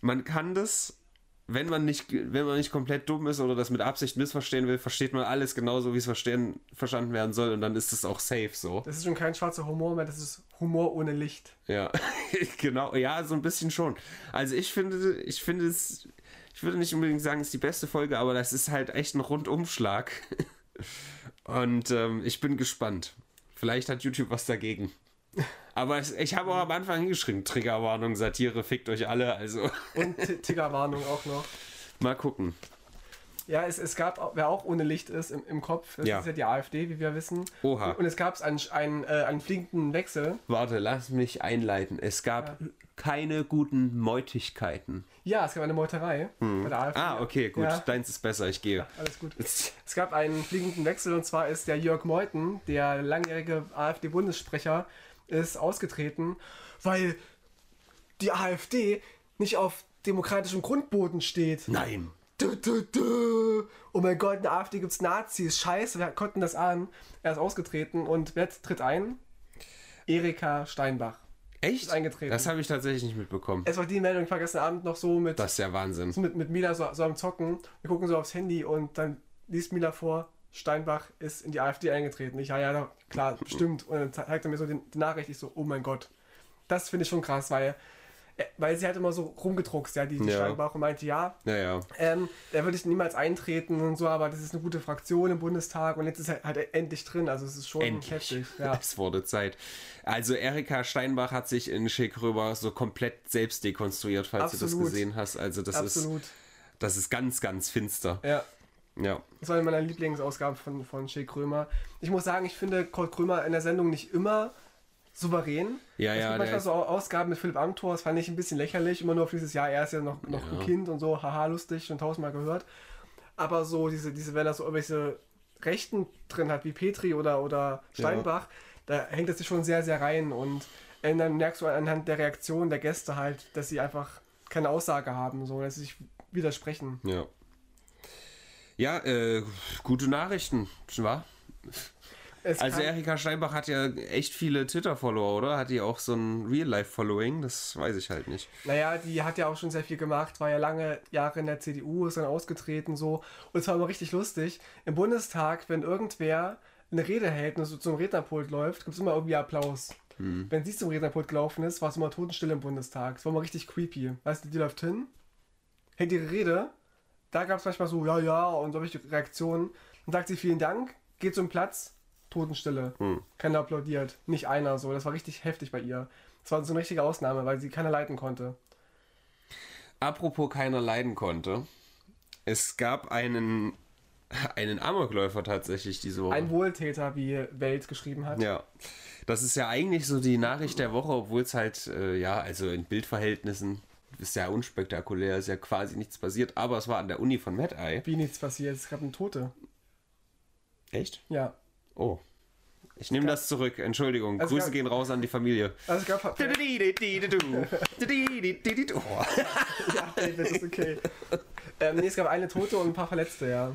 man kann das, wenn man nicht, wenn man nicht komplett dumm ist oder das mit Absicht missverstehen will, versteht man alles genauso, wie es verstehen, verstanden werden soll und dann ist es auch safe so. Das ist schon kein schwarzer Humor mehr, das ist Humor ohne Licht. Ja, genau, ja, so ein bisschen schon. Also ich finde, ich finde es, ich würde nicht unbedingt sagen, es ist die beste Folge, aber das ist halt echt ein Rundumschlag. Und ähm, ich bin gespannt. Vielleicht hat YouTube was dagegen. Aber es, ich habe auch am Anfang hingeschrieben, Triggerwarnung, Satire, fickt euch alle, also Und T- Tiggerwarnung auch noch. mal gucken. Ja, es, es gab, wer auch ohne Licht ist im, im Kopf, das Ja. ist ja die AfD, wie wir wissen. Oha. Und es gab einen, einen, äh, einen fliegenden Wechsel. Warte, lass mich einleiten. Es gab keine guten Meutigkeiten. Ja, es gab eine Meuterei bei der AfD. Ah, okay, gut. Ja. Deins ist besser, ich gehe. Alles gut. Es gab einen fliegenden Wechsel und zwar ist der Jörg Meuthen, der langjährige AfD-Bundessprecher, ist ausgetreten, weil die AfD nicht auf demokratischem Grundboden steht. Nein. Du, du, du. Oh mein Gott, in der AfD gibt es Nazis. Scheiße, wir konnten das an. Er ist ausgetreten und wer tritt ein? Erika Steinbach. Echt? Ist eingetreten. Das habe ich tatsächlich nicht mitbekommen. Es war die Meldung, ich war gestern Abend noch so mit, Das ist ja Wahnsinn. so mit, mit Mila so, so am Zocken. Wir gucken so aufs Handy und dann liest Mila vor, Steinbach ist in die AfD eingetreten. Ich, ja, ja, klar, stimmt. Und dann zeigt er mir so den, die Nachricht, ich so, oh mein Gott. Das finde ich schon krass, weil, äh, weil sie hat immer so rumgedruckst, ja, die, die Ja. Steinbach und meinte, ja, Ja, ja. ähm, da würde ich niemals eintreten und so, aber das ist eine gute Fraktion im Bundestag und jetzt ist er halt endlich drin, also es ist schon Endlich. heftig. Ja. Es wurde Zeit. Also Erika Steinbach hat sich in Schick rüber so komplett selbst dekonstruiert, falls du Absolut. das gesehen hast. Also das ist Absolut. das ist ganz, ganz finster. Ja. Ja. Das war eine meiner Lieblingsausgaben von, von Shea Krömer. Ich muss sagen, ich finde Kurt Krömer in der Sendung nicht immer souverän. Ja, es ja, gibt manchmal so Ausgaben mit Philipp Amthor, das fand ich ein bisschen lächerlich, immer nur auf dieses Jahr, er ist ja noch, noch Ja. ein Kind und so, haha, lustig, schon tausendmal gehört. Aber so diese, diese wenn er so irgendwelche Rechten drin hat, wie Petri oder, oder Steinbach, da hängt es sich schon sehr, sehr rein und äh, dann merkst du anhand der Reaktion der Gäste halt, dass sie einfach keine Aussage haben, so, dass sie sich widersprechen. Ja. Ja, äh, gute Nachrichten, wa? Es Also Erika Steinbach hat ja echt viele Twitter-Follower, oder? Hat die auch so ein Real-Life-Following? Das weiß ich halt nicht. Naja, die hat ja auch schon sehr viel gemacht, war ja lange Jahre in der CDU, ist dann ausgetreten so. Und es war immer richtig lustig. Im Bundestag, wenn irgendwer eine Rede hält und so zum Rednerpult läuft, gibt es immer irgendwie Applaus. Wenn sie zum Rednerpult gelaufen ist, war es immer totenstill im Bundestag. Es war immer richtig creepy. Weißt du, die läuft hin, hält ihre Rede, da gab es manchmal so, ja, ja, und solche Reaktionen. Dann sagt sie vielen Dank, geht zum Platz, Totenstille. Keiner applaudiert. Nicht einer so. Das war richtig heftig bei ihr. Das war so eine richtige Ausnahme, weil sie keiner leiten konnte. Apropos keiner leiden konnte. Es gab einen, einen Amokläufer tatsächlich diese Woche. Ein Wohltäter, wie Welt geschrieben hat. Ja, das ist ja eigentlich so die Nachricht der Woche, obwohl es halt, äh, ja, also in Bildverhältnissen ist ja unspektakulär, ist ja quasi nichts passiert, aber es war an der Uni von Mad Eye. Wie nichts passiert. Es gab eine Tote. Echt? Ja. Oh. Ich nehme das zurück, Entschuldigung. Also Grüße gab- gehen raus an die Familie. Also es gab. ja, Oh. David, das ist okay. ähm, nee, es gab eine Tote und ein paar Verletzte, ja.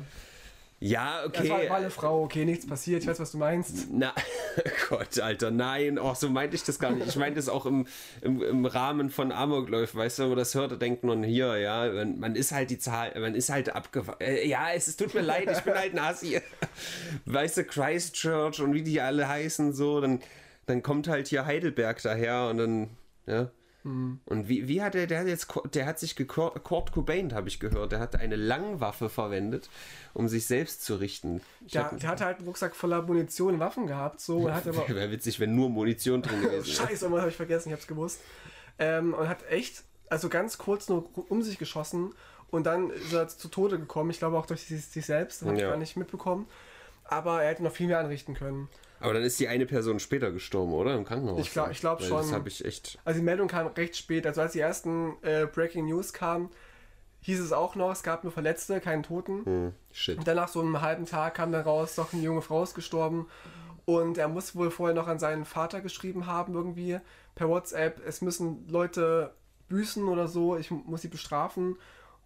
Ja, Es war, war okay. eine Frau, okay, nichts passiert. Ich weiß, was du meinst. Na, Gott, Alter, nein. Oh, so meinte ich das gar nicht. Ich meinte es auch im, im, im Rahmen von Amokläufen. Weißt du, wenn man das hört, denkt man hier, ja, man, man ist halt die Zahl, man ist halt abgefahren. Äh, ja, es, es tut mir leid, ich bin halt ein Assi. Weißt du, Christchurch und wie die alle heißen, so, dann, dann kommt halt hier Heidelberg daher und dann, ja. Und wie, wie hat er, der hat jetzt, der hat sich gekort, Kurt Cobain, habe ich gehört, der hat eine Langwaffe verwendet, um sich selbst zu richten. Ich Der, hatte halt einen Rucksack voller Munition und Waffen gehabt, so, und hat aber. Wäre witzig, wenn nur Munition drin gewesen wäre. Scheiße, irgendwas habe ich vergessen, ich hab's gewusst. Ähm, und hat echt, also ganz kurz nur um sich geschossen und dann ist er zu Tode gekommen. Ich glaube auch durch sich, sich selbst, das habe ich Ja. gar nicht mitbekommen. aber er hätte noch viel mehr anrichten können. Aber dann ist die eine Person später gestorben, oder? Im Krankenhaus. Ich glaube ich glaub schon. Das habe ich echt. Also die Meldung kam recht spät. Also als die ersten äh, Breaking News kamen, hieß es auch noch, es gab nur Verletzte, keinen Toten. Hm, shit. Und dann nach so einem halben Tag kam dann raus, doch eine junge Frau ist gestorben. Und er muss wohl vorher noch an seinen Vater geschrieben haben, irgendwie per WhatsApp, es müssen Leute büßen oder so, ich muss sie bestrafen.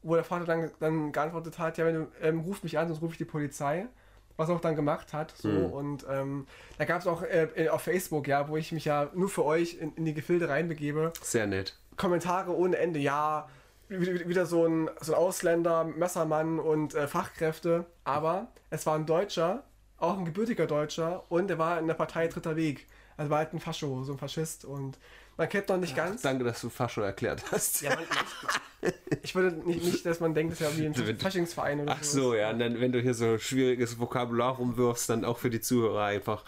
Wo der Vater dann, dann geantwortet hat, ja, wenn du, ähm, ruf mich an, sonst rufe ich die Polizei. Was er auch dann gemacht hat. So. Und ähm, da gab es auch äh, auf Facebook, ja, wo ich mich ja nur für euch in, in die Gefilde reinbegebe, Sehr nett. Kommentare ohne Ende, ja, wieder wieder so ein, so ein Ausländer, Messermann und äh, Fachkräfte, aber es war ein Deutscher, auch ein gebürtiger Deutscher und er war in der Partei Dritter Weg. Also war halt ein Fascho, so ein Faschist und man kennt noch nicht ganz. Danke, dass du Fascho erklärt hast. Ja, man, ich würde nicht, nicht, dass man denkt, das ist ja wie ein Faschingsverein oder Ach so, ja. Und dann, wenn du hier so schwieriges Vokabular rumwirfst, dann auch für die Zuhörer einfach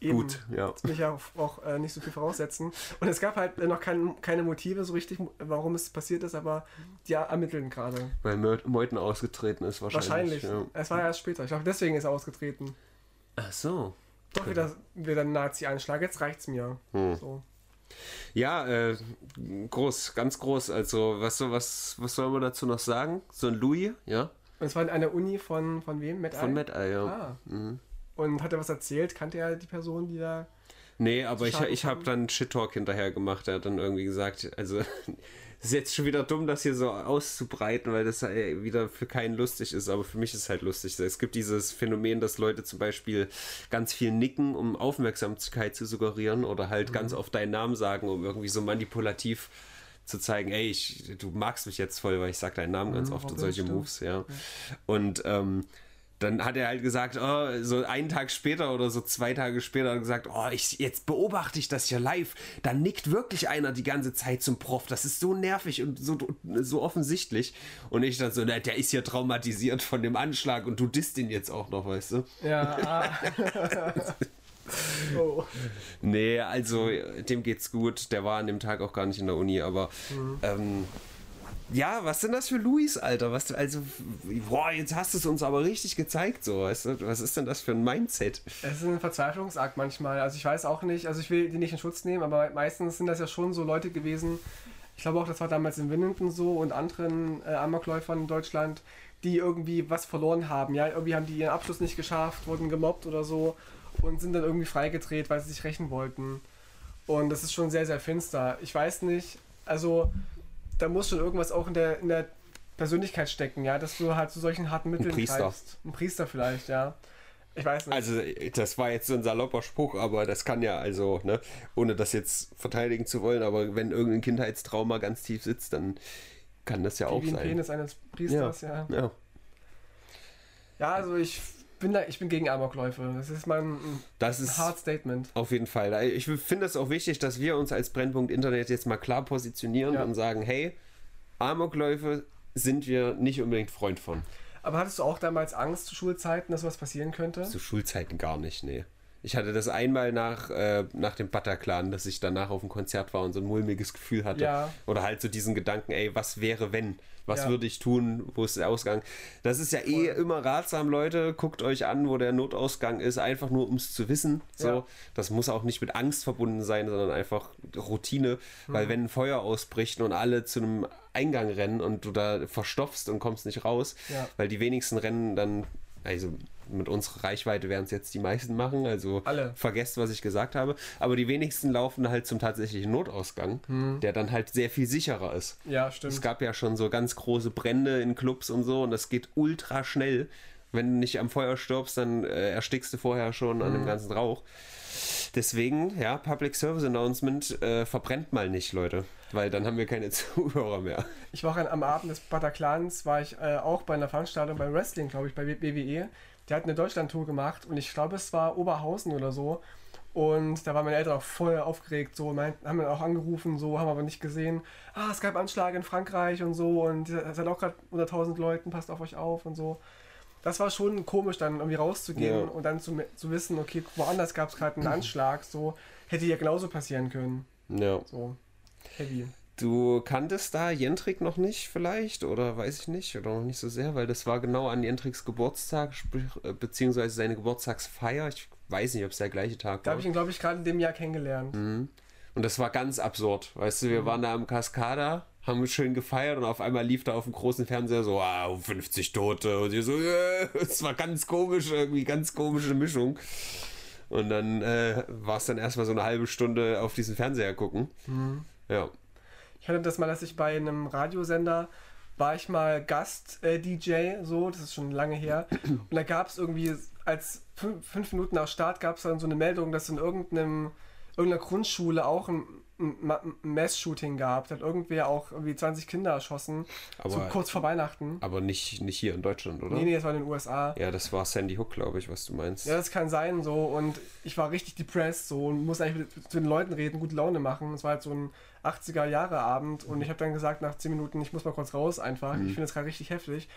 Eben. gut. Ja. Jetzt will ich ja auch, äh, nicht so viel voraussetzen. Und es gab halt äh, noch kein, keine Motive so richtig, warum es passiert ist, aber die ermitteln gerade. Weil Meut- Meuthen ausgetreten ist wahrscheinlich. Wahrscheinlich. Ja. Es war ja erst später. Ich glaube, deswegen ist er ausgetreten. Ach so. Doch wieder, wieder ein Nazi-Anschlag. Jetzt reicht's mir. Hm. So. Ja, äh, groß, ganz groß. Also, was, was, was soll man dazu noch sagen? So ein Louis, ja? Und es war an der Uni von, von wem? Matt Von Eye, ja. Ah. Mhm. Und hat er was erzählt? Kannte er die Person, die da. Nee, aber ich, ich habe dann Shit-Talk hinterher gemacht. Er hat dann irgendwie gesagt, also es ist jetzt schon wieder dumm, das hier so auszubreiten, weil das äh, wieder für keinen lustig ist, aber für mich ist es halt lustig. Es gibt dieses Phänomen, dass Leute zum Beispiel ganz viel nicken, um Aufmerksamkeit zu suggerieren oder halt ganz oft deinen Namen sagen, um irgendwie so manipulativ zu zeigen, ey, ich, du magst mich jetzt voll, weil ich sag deinen Namen ganz Mhm, oft und solche stimmt. Moves, ja. Und ähm, dann hat er halt gesagt, oh, so einen Tag später oder so zwei Tage später er gesagt, oh, ich, jetzt beobachte ich das hier live. Da nickt wirklich einer die ganze Zeit zum Prof. Das ist so nervig und so, so offensichtlich. Und ich dann so, na, der ist ja traumatisiert von dem Anschlag und du disst ihn jetzt auch noch, weißt du? Ja, ah. oh. Nee, also dem geht's gut. Der war an dem Tag auch gar nicht in der Uni, aber ähm, ja, was sind das für Louis, Alter? Was, also, boah, jetzt hast du es uns aber richtig gezeigt, so, weißt du? Was ist denn das für ein Mindset? Es ist ein Verzweiflungsakt manchmal. Also ich weiß auch nicht, also ich will die nicht in Schutz nehmen, aber meistens sind das ja schon so Leute gewesen. Ich glaube auch, das war damals in Winnenden so und anderen äh, Amokläufern in Deutschland, die irgendwie was verloren haben. Ja, irgendwie haben die ihren Abschluss nicht geschafft, wurden gemobbt oder so und sind dann irgendwie freigedreht, weil sie sich rächen wollten. Und das ist schon sehr, sehr finster. Ich weiß nicht, also da muss schon irgendwas auch in der, in der Persönlichkeit stecken, ja, dass du halt zu solchen harten Mitteln Priester. greifst. Ein Priester vielleicht, ja. Ich weiß nicht. Also, das war jetzt so ein salopper Spruch, aber das kann ja, also, ne, ohne das jetzt verteidigen zu wollen, aber wenn irgendein Kindheitstrauma ganz tief sitzt, dann kann das ja auch wie ein sein. Penis eines Priesters, ja. ja. Ja. also ich bin da, ich bin gegen Amokläufe. Das ist mein ein, Das ist hard Statement. Auf jeden Fall. Ich finde es auch wichtig, dass wir uns als Brennpunkt Internet jetzt mal klar positionieren Ja. und sagen, hey, Amokläufe sind wir nicht unbedingt Freund von. Aber hattest du auch damals Angst zu Schulzeiten, dass was passieren könnte? Zu Schulzeiten gar nicht, nee. Ich hatte das einmal nach, äh, nach dem Bataclan, dass ich danach auf dem Konzert war und so ein mulmiges Gefühl hatte. Ja. Oder halt so diesen Gedanken, ey, was wäre wenn? Was Ja. würde ich tun? Wo ist der Ausgang? Das ist ja eh immer ratsam, Leute. Guckt euch an, wo der Notausgang ist, einfach nur um es zu wissen. So, Ja. das muss auch nicht mit Angst verbunden sein, sondern einfach Routine. Weil Mhm. wenn ein Feuer ausbricht und alle zu einem Eingang rennen und du da verstopfst und kommst nicht raus, weil die wenigsten rennen dann, also mit unserer Reichweite werden es jetzt die meisten machen, also Alle. vergesst, was ich gesagt habe. Aber die wenigsten laufen halt zum tatsächlichen Notausgang, Hm. der dann halt sehr viel sicherer ist. Ja, stimmt. Es gab ja schon so ganz große Brände in Clubs und so und das geht ultra schnell. Wenn du nicht am Feuer stirbst, dann äh, erstickst du vorher schon an dem ganzen Rauch. Deswegen, ja, Public Service Announcement, äh, verbrennt mal nicht, Leute, weil dann haben wir keine Zuhörer mehr. Ich war am Abend des Bataclans, war ich äh, auch bei einer Veranstaltung beim Wrestling, glaube ich, bei BWE. Die hatten eine Deutschland-Tour gemacht und ich glaube, es war Oberhausen oder so. Und da waren meine Eltern auch voll aufgeregt, so, meinten, haben dann auch angerufen, so, haben aber nicht gesehen. Ah, es gab Anschläge in Frankreich und so und es seid auch gerade unter 1000 Leuten, passt auf euch auf und so. Das war schon komisch, dann irgendwie rauszugehen Ja. und dann zu, zu wissen, okay, woanders gab es gerade einen Anschlag, so, hätte ja genauso passieren können. Ja. So, heavy. Du kanntest da Jentrik noch nicht vielleicht oder weiß ich nicht oder noch nicht so sehr, weil das war genau an Jentriks Geburtstag, äh, beziehungsweise seine Geburtstagsfeier. Ich weiß nicht, ob es der gleiche Tag Da war. habe ich ihn, glaube ich, gerade in dem Jahr kennengelernt. Mhm. Und das war ganz absurd. Weißt du, wir waren da am Cascada, haben schön gefeiert und auf einmal lief da auf dem großen Fernseher so, wow, 50 Tote. Und wir so, äh, es war ganz komisch, irgendwie ganz komische Mischung. Und dann äh, war es dann erstmal so eine halbe Stunde auf diesen Fernseher gucken. Ja. Hatte das mal, dass ich bei einem Radiosender war ich mal Gast-DJ, so, das ist schon lange her. Und da gab es irgendwie, als fünf, fünf Minuten nach Start gab es dann so eine Meldung, dass in irgendeinem, irgendeiner Grundschule auch ein, ein, Ma- ein Mass-Shooting gab. Da hat irgendwer auch irgendwie 20 Kinder erschossen, so Aber- kurz vor Weihnachten. Aber nicht, nicht hier in Deutschland, oder? Nee, nee, das war in den USA. Ja, das war Sandy Hook, glaube ich, was du meinst. Ja, das kann sein so und ich war richtig depressed so und musste eigentlich mit, zu den Leuten reden, gute Laune machen. Es war halt so ein 80er Jahre Abend und ich habe dann gesagt nach 10 Minuten, ich muss mal kurz raus einfach. Ich finde das gerade richtig heftig.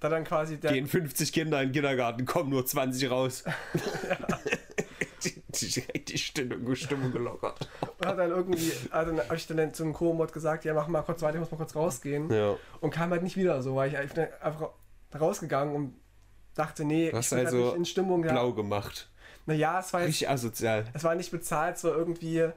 Da dann quasi der Gehen 50 Kinder in den Kindergarten, kommen nur 20 raus. die, die, die Stimmung, Stimmung gelockert. und hat dann irgendwie, also dann habe ich dann zum Co-Mod gesagt, ja mach mal kurz weiter, ich muss mal kurz rausgehen Ja. und kam halt nicht wieder so, weil ich einfach einfach rausgegangen und dachte, nee, hast ich bin halt also nicht in Stimmung. Ja. Blau gemacht. Naja, es war jetzt Richtig asozial. Es war nicht bezahlt, es war irgendwie.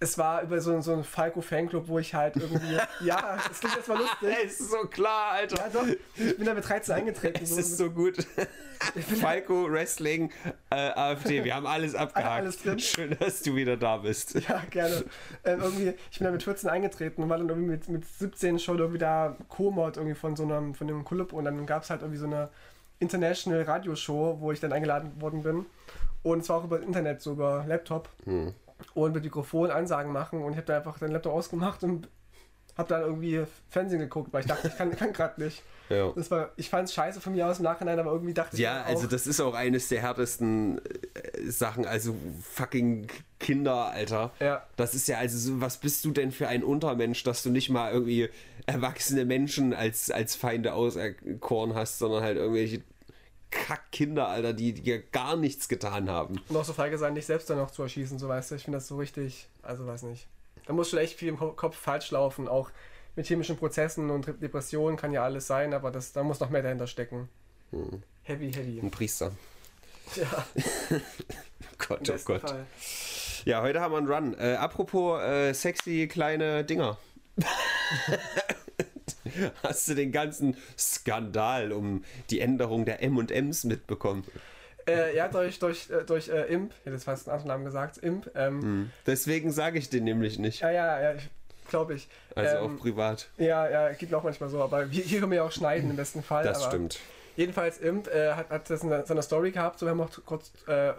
Es war über so, so einen Falco-Fanclub, wo ich halt irgendwie. ja, es klingt erstmal lustig. Es ist so klar, Alter. Ja, doch. Ich bin da mit 13 eingetreten. Es ist so gut. Falco, Wrestling, äh, AfD, wir haben alles abgehakt. Alles drin. Schön, dass du wieder da bist. Ja, gerne. Ähm, irgendwie, ich bin da mit 14 eingetreten und war dann irgendwie mit, mit 17 schon irgendwie da Co-Mod irgendwie von so einem, von dem Club und dann gab es halt irgendwie so eine International Radioshow, wo ich dann eingeladen worden bin. Und es war auch über Internet, so über Laptop. Und mit Mikrofon Ansagen machen und ich habe da einfach den Laptop ausgemacht und habe dann irgendwie Fernsehen geguckt, weil ich dachte, ich kann, kann gerade nicht. Ja. Das war, ich fand es scheiße von mir aus im Nachhinein, aber irgendwie dachte ich Ja, also das ist auch eines der härtesten äh, Sachen, also fucking Kinder, Alter. Ja. Das ist ja also so, was bist du denn für ein Untermensch, dass du nicht mal irgendwie erwachsene Menschen als, als Feinde auserkoren hast, sondern halt irgendwelche Kackkinder, Alter, die dir gar nichts getan haben. Und auch so feige sein, dich selbst dann noch zu erschießen, so weißt du. Ich finde das so richtig, also weiß nicht. Da muss schon echt viel im Ko- Kopf falsch laufen, auch mit chemischen Prozessen und Depressionen kann ja alles sein, aber das, da muss noch mehr dahinter stecken. Hm. Heavy, heavy. Ein Priester. Ja, Gott, oh Gott. Fall. Ja, heute haben wir einen Run. Äh, apropos äh, sexy kleine Dinger. Hast du den ganzen Skandal um die Änderung der M&Ms mitbekommen? Äh, ja, durch, durch, äh, durch äh, Imp, ich hätte jetzt fast einen anderen Namen gesagt, Imp. Ähm, Deswegen sage ich den nämlich nicht. Ja, ja, ja, ich glaube ich. Also ähm, auch privat. Ja, ja, geht auch manchmal so, aber hier, hier können wir ja auch schneiden im besten Fall. Das aber stimmt. Jedenfalls, Imp äh, hat, hat das in seiner Story gehabt, so wir haben auch kurz, äh,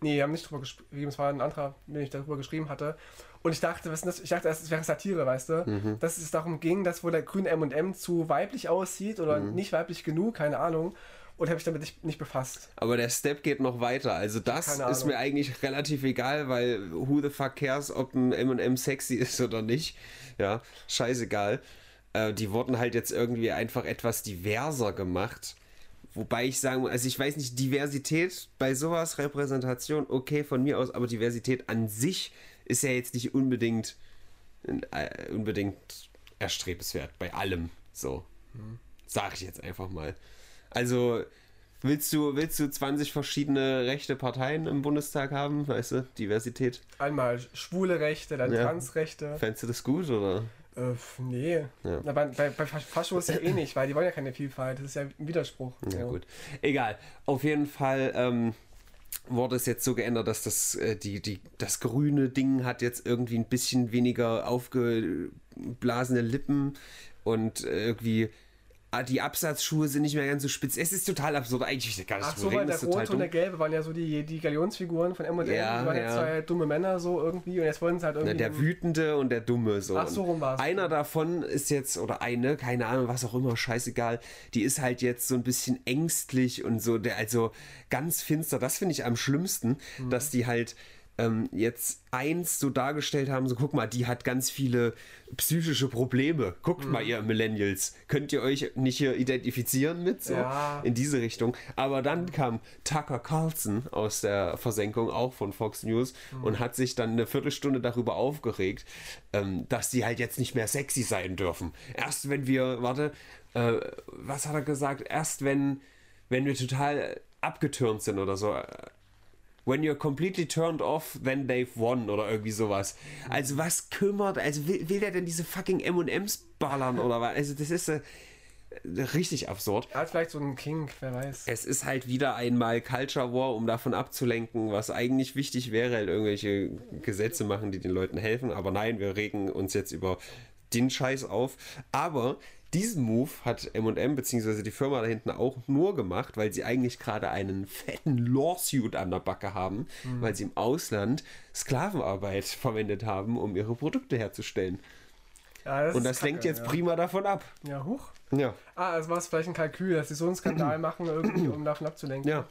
nee, wir haben nicht drüber geschrieben, es war ein anderer, den ich darüber geschrieben hatte. Und ich dachte, was ist das? Ich dachte, das wäre Satire, weißt du? Mhm. Dass es darum ging, dass wohl der grüne M&M zu weiblich aussieht oder Mhm. nicht weiblich genug, keine Ahnung. Und habe ich damit nicht, nicht befasst. Aber der Step geht noch weiter. Also das ist mir eigentlich relativ egal, weil who the fuck cares, ob ein M&M sexy ist oder nicht. Ja, scheißegal. Äh, die wurden halt jetzt irgendwie einfach etwas diverser gemacht. Wobei ich sagen muss, also ich weiß nicht, Diversität bei sowas, Repräsentation, okay, von mir aus, aber Diversität an sich ist ja jetzt nicht unbedingt, äh, unbedingt erstrebenswert bei allem. So. Sag ich jetzt einfach mal. Also, willst du, willst du 20 verschiedene rechte Parteien im Bundestag haben? Weißt du, Diversität. Einmal schwule Rechte, dann Ja. Transrechte. Fändest du das gut oder? Äh, nee. Ja. Na, bei, bei, bei Faschos ja eh nicht, weil die wollen ja keine Vielfalt. Das ist ja ein Widerspruch. Ja, So. gut. Egal. Auf jeden Fall ähm, wurde es jetzt so geändert, dass das, äh, die, die, das grüne Ding hat jetzt irgendwie ein bisschen weniger aufgeblasene Lippen und irgendwie. Ah, Die Absatzschuhe sind nicht mehr ganz so spitz. Es ist total absurd. Eigentlich ist gar nicht Ach so, weil der rote und der gelbe waren ja so die, die Galionsfiguren von M&M. Ja, die waren ja zwei dumme Männer so irgendwie und jetzt wollen sie halt Na, irgendwie... der Wütende und der Dumme. So. Ach, so rum war's. Einer davon ist jetzt, oder eine, keine Ahnung, was auch immer, scheißegal, die ist halt jetzt so ein bisschen ängstlich und so, der, also ganz finster. Das finde ich am schlimmsten, Mhm. dass die halt ähm, jetzt eins so dargestellt haben, so guck mal, die hat ganz viele psychische Probleme. Guckt mhm. mal, ihr Millennials, könnt ihr euch nicht hier identifizieren mit so ja. in diese Richtung. Aber dann kam Tucker Carlson aus der Versenkung, auch von Fox News, mhm. und hat sich dann eine Viertelstunde darüber aufgeregt, ähm, dass die halt jetzt nicht mehr sexy sein dürfen. Erst wenn wir, warte, äh, was hat er gesagt? Erst wenn, wenn wir total abgetürnt sind oder so When you're completely turned off, then they've won oder irgendwie sowas. Also was kümmert, also will, will der denn diese fucking M&M's ballern oder was? Also das ist äh, richtig absurd. Er hat vielleicht so einen King, wer weiß. Es ist halt wieder einmal Culture War, um davon abzulenken, was eigentlich wichtig wäre, halt irgendwelche Gesetze machen, die den Leuten helfen. Aber nein, wir regen uns jetzt über den Scheiß auf. Aber diesen Move hat MM bzw. die Firma da hinten auch nur gemacht, weil sie eigentlich gerade einen fetten Lawsuit an der Backe haben, mhm. weil sie im Ausland Sklavenarbeit verwendet haben, um ihre Produkte herzustellen. Ja, das Und das lenkt jetzt ja. prima davon ab. Ja, hoch. Ja. Ah, also war es vielleicht ein Kalkül, dass sie so einen Skandal machen, irgendwie, um davon abzulenken. Ja.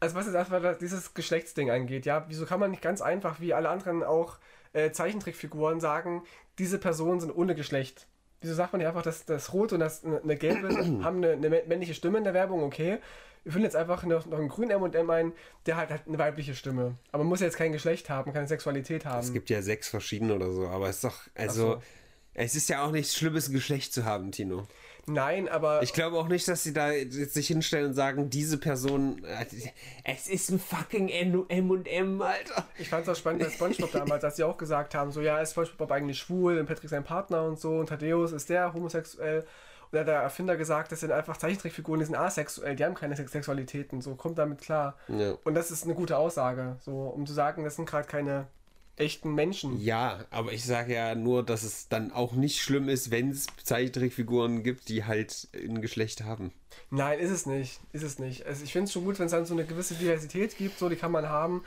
Also was jetzt erstmal dieses Geschlechtsding angeht, ja, wieso kann man nicht ganz einfach, wie alle anderen auch äh, Zeichentrickfiguren sagen, diese Personen sind ohne Geschlecht? Wieso sagt man nicht einfach, dass das Rot und das eine gelbe haben eine, eine, männliche Stimme in der Werbung, okay. Wir finden jetzt einfach noch, noch einen grünen M&M ein, der halt hat eine weibliche Stimme. Aber man muss jetzt kein Geschlecht haben, keine Sexualität haben. Es gibt ja sechs verschiedene oder so, aber es ist doch, also, so. es ist ja auch nichts Schlimmes, ein Geschlecht zu haben, Tino. Nein, aber. Ich glaube auch nicht, dass sie da jetzt sich hinstellen und sagen, diese Person. Äh, es ist ein fucking M&M, Alter. Ich fand es auch spannend bei Spongebob damals, dass sie auch gesagt haben: so, ja, ist Spongebob eigentlich schwul und Patrick sein Partner und so und Thaddeus ist der homosexuell. Und hat der Erfinder gesagt, das sind einfach Zeichentrickfiguren, die sind asexuell, die haben keine Sexualitäten, so kommt damit klar. Ja. Und das ist eine gute Aussage, so um zu sagen, das sind gerade keine echten Menschen. Ja, aber ich sage ja nur, dass es dann auch nicht schlimm ist, wenn es Zeichentrickfiguren gibt, die halt ein Geschlecht haben. Nein, ist es nicht. Ist es nicht. Also ich finde es schon gut, wenn es dann so eine gewisse Diversität gibt, so die kann man haben.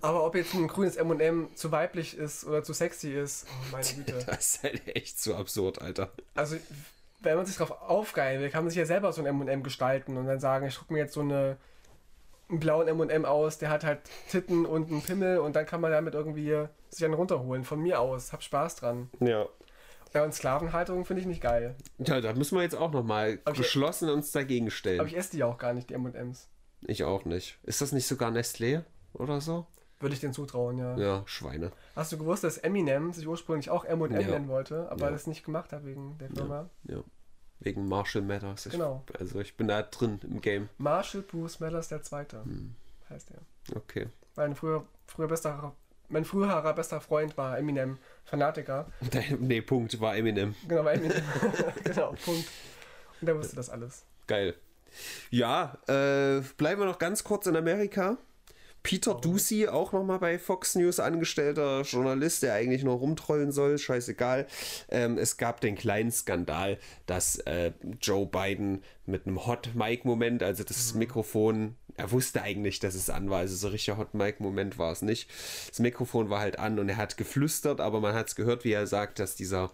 Aber ob jetzt ein grünes M&M zu weiblich ist oder zu sexy ist, oh meine Güte. Das ist halt echt zu absurd, Alter. Also, wenn man sich darauf aufgeilen will, kann man sich ja selber so ein M&M gestalten und dann sagen, ich gucke mir jetzt so eine einen blauen M&M aus, der hat halt Titten und einen Pimmel und dann kann man damit irgendwie sich einen runterholen. Von mir aus. Hab Spaß dran. Ja. Ja, und Sklavenhaltung finde ich nicht geil. Ja, da müssen wir jetzt auch nochmal geschlossen uns dagegen stellen. Aber ich esse die auch gar nicht, die M&Ms. Ich auch nicht. Ist das nicht sogar Nestlé oder so? Würde ich den zutrauen, ja. Ja, Schweine. Hast du gewusst, dass Eminem sich ursprünglich auch M&M ja. nennen wollte, aber ja. das nicht gemacht hat wegen der Firma? Ja. ja. Wegen Marshall Matters. Ich, genau. Also ich bin da drin im Game. Marshall Bruce Matters der Zweite hm. heißt er. Okay. Mein früher, früher bester, mein früherer bester Freund war Eminem, Fanatiker. nee, Punkt, war Eminem. Genau, war Eminem. genau, Punkt. Und der wusste das alles. Geil. Ja, äh, bleiben wir noch ganz kurz in Amerika. Peter Ducey, auch nochmal bei Fox News angestellter Journalist, der eigentlich nur rumtrollen soll, scheißegal. Ähm, es gab den kleinen Skandal, dass äh, Joe Biden mit einem Hot Mic-Moment, also das mhm. Mikrofon, er wusste eigentlich, dass es an war, also so richtiger Hot Mic-Moment war es nicht. Das Mikrofon war halt an und er hat geflüstert, aber man hat es gehört, wie er sagt, dass dieser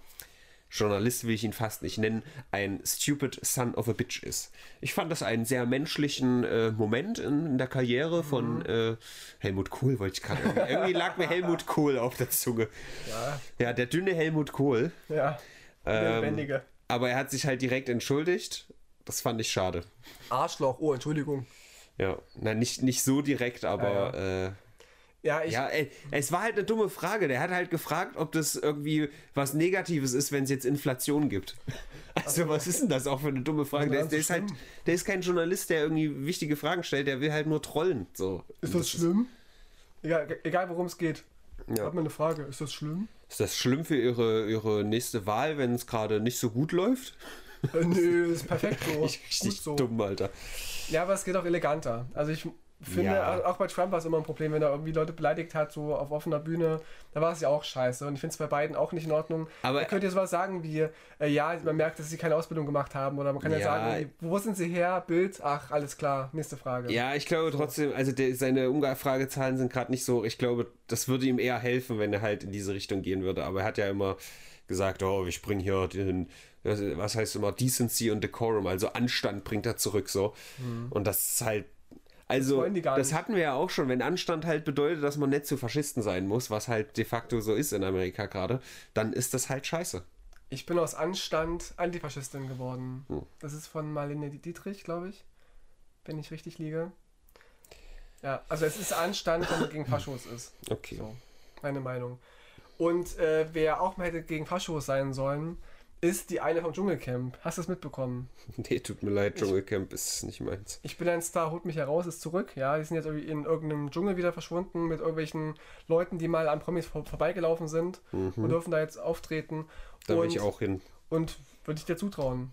Journalist will ich ihn fast nicht nennen, ein stupid son of a bitch ist. Ich fand das einen sehr menschlichen äh, Moment in, in, der Karriere von mhm. äh, Helmut Kohl, wollte ich gerade. Irgendwie lag mir Helmut Kohl auf der Zunge. Ja, ja der dünne Helmut Kohl. Ja, der ähm, lebendige. Aber er hat sich halt direkt entschuldigt. Das fand ich schade. Arschloch, oh, Entschuldigung. Ja, nein, nicht, nicht so direkt, aber ja, ja. Äh, ja, ich, ja ey, es war halt eine dumme Frage. Der hat halt gefragt, ob das irgendwie was Negatives ist, wenn es jetzt Inflation gibt. Also, also, was ist denn das auch für eine dumme Frage? Der, der ist halt, der ist kein Journalist, der irgendwie wichtige Fragen stellt, der will halt nur trollen. So. Ist das, das schlimm? Ist, egal, egal worum es geht. Ja. Ich habe mal eine Frage. Ist das schlimm? Ist das schlimm für ihre, ihre nächste Wahl, wenn es gerade nicht so gut läuft? Äh, nö, ist perfekt so. Ich, richtig so. dumm, Alter. Ja, aber es geht auch eleganter. Also ich finde, ja. auch bei Trump war es immer ein Problem, wenn er irgendwie Leute beleidigt hat, so auf offener Bühne, da war es ja auch scheiße. Und ich finde es bei beiden auch nicht in Ordnung. Aber könnt ihr sowas sagen wie, äh, ja, man merkt, dass sie keine Ausbildung gemacht haben. Oder man kann ja, ja sagen, wo sind sie her? Bild, ach, alles klar, nächste Frage. Ja, ich glaube trotzdem, also der, seine Umfragezahlen sind gerade nicht so, ich glaube, das würde ihm eher helfen, wenn er halt in diese Richtung gehen würde. Aber er hat ja immer gesagt, oh, ich bringe hier den was heißt immer Decency und Decorum, also Anstand bringt er zurück so. Mhm. Und das ist halt Also, das nicht. hatten wir ja auch schon. Wenn Anstand halt bedeutet, dass man nicht zu Faschisten sein muss, was halt de facto so ist in Amerika gerade, dann ist das halt scheiße. Ich bin aus Anstand Antifaschistin geworden. Hm. Das ist von Marlene Dietrich, glaube ich. Wenn ich richtig liege. Ja, also es ist Anstand, wenn man gegen Faschos ist. Okay. So, meine Meinung. Und äh, wer auch mal hätte gegen Faschos sein sollen, ist die eine vom Dschungelcamp. Hast du es mitbekommen? Nee, tut mir leid, Dschungelcamp ist nicht meins. Ich bin ein Star, holt mich heraus, ist zurück. Ja, die sind jetzt irgendwie in irgendeinem Dschungel wieder verschwunden mit irgendwelchen Leuten, die mal an Promis vor, vorbeigelaufen sind und dürfen da jetzt auftreten. Da will ich auch hin. Und würde ich dir zutrauen.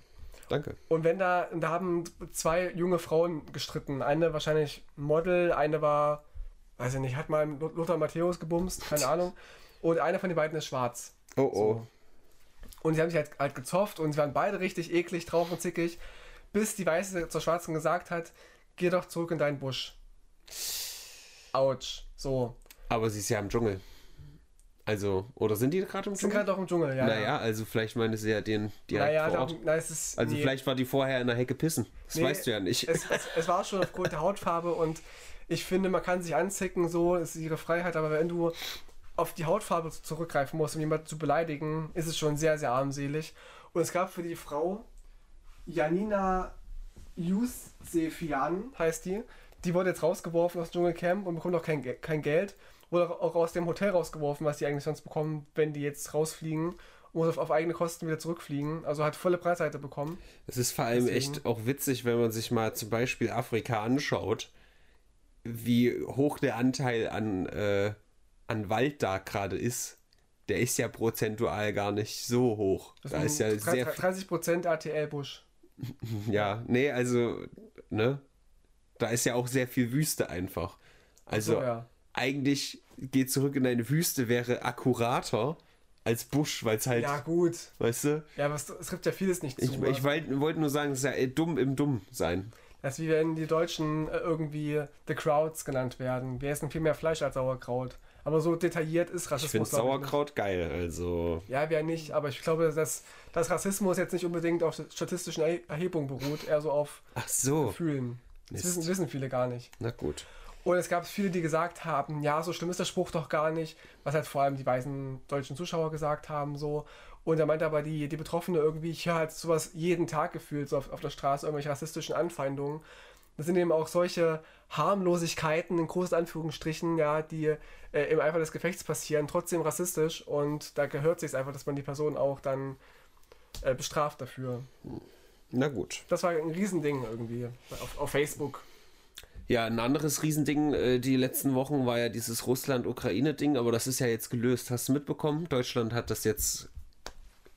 Danke. Und wenn da, da haben zwei junge Frauen gestritten. Eine wahrscheinlich Model, eine war, weiß ich nicht, hat mal Lothar Matthäus gebumst, keine Ahnung. Und eine von den beiden ist schwarz. Oh oh. So. Und sie haben sich halt, halt gezofft und sie waren beide richtig eklig drauf und zickig, bis die Weiße zur Schwarzen gesagt hat, geh doch zurück in deinen Busch. Autsch. So. Aber sie ist ja im Dschungel. Also, oder sind die gerade im Sind Dschungel? gerade auch im Dschungel, ja. Naja, also vielleicht meine sie ja den direkt naja, vor Ort. na, es ist. Also nee. vielleicht war die vorher in der Hecke pissen. Das Nee, weißt du ja nicht. es, es, es war schon aufgrund der Hautfarbe und ich finde, man kann sich anzicken, so ist ihre Freiheit, aber wenn du auf die Hautfarbe zurückgreifen musst, um jemanden zu beleidigen, ist es schon sehr, sehr armselig. Und es gab für die Frau Janina Yusefian, heißt die, die wurde jetzt rausgeworfen aus dem Dschungelcamp und bekommt auch kein, kein Geld. Wurde auch aus dem Hotel rausgeworfen, was die eigentlich sonst bekommen, wenn die jetzt rausfliegen und muss auf, auf eigene Kosten wieder zurückfliegen. Also hat volle Preisseite bekommen. Es ist vor allem Deswegen- echt auch witzig, wenn man sich mal zum Beispiel Afrika anschaut, wie hoch der Anteil an, äh, an Wald da gerade ist. Der ist ja prozentual gar nicht so hoch. Das da ist ja sind sehr viel. 30% RTL-Busch. Ja, nee, also, ne? Da ist ja auch sehr viel Wüste einfach. Also, So, ja. eigentlich geht zurück in eine Wüste wäre akkurater als Busch, weil es halt, Ja, gut. weißt du? Ja, aber es, es trifft ja vieles nicht zu. Ich, ich wollte wollt nur sagen, es ist ja eh dumm im Dumm sein. Das ist wie wenn die Deutschen äh, irgendwie The Crowds genannt werden. Wir essen viel mehr Fleisch als Sauerkraut. Aber so detailliert ist Ich Rassismus. finde glaub Sauerkraut geil, also. nicht. Ja, wir nicht, aber ich glaube, dass, dass Rassismus jetzt nicht unbedingt auf statistischen Er- Erhebungen beruht, eher so auf Ach so. Gefühlen. Das wissen, wissen viele gar nicht. Na gut. Und es gab viele, die gesagt haben, ja, so schlimm ist der Spruch doch gar nicht, was halt vor allem die weißen deutschen Zuschauer gesagt haben, so. Und da meinte aber die, die Betroffene irgendwie, ich höre halt sowas jeden Tag gefühlt, so auf, auf der Straße, irgendwelche rassistischen Anfeindungen. Das sind eben auch solche Harmlosigkeiten, in großen Anführungsstrichen, ja, die äh, im Eifer des Gefechts passieren, trotzdem rassistisch und da gehört sich einfach, dass man die Person auch dann äh, bestraft dafür. Na gut. Das war ein Riesending irgendwie auf, auf Facebook. Ja, ein anderes Riesending äh, die letzten Wochen war ja dieses Russland-Ukraine-Ding, aber das ist ja jetzt gelöst. Hast du mitbekommen? Deutschland hat das jetzt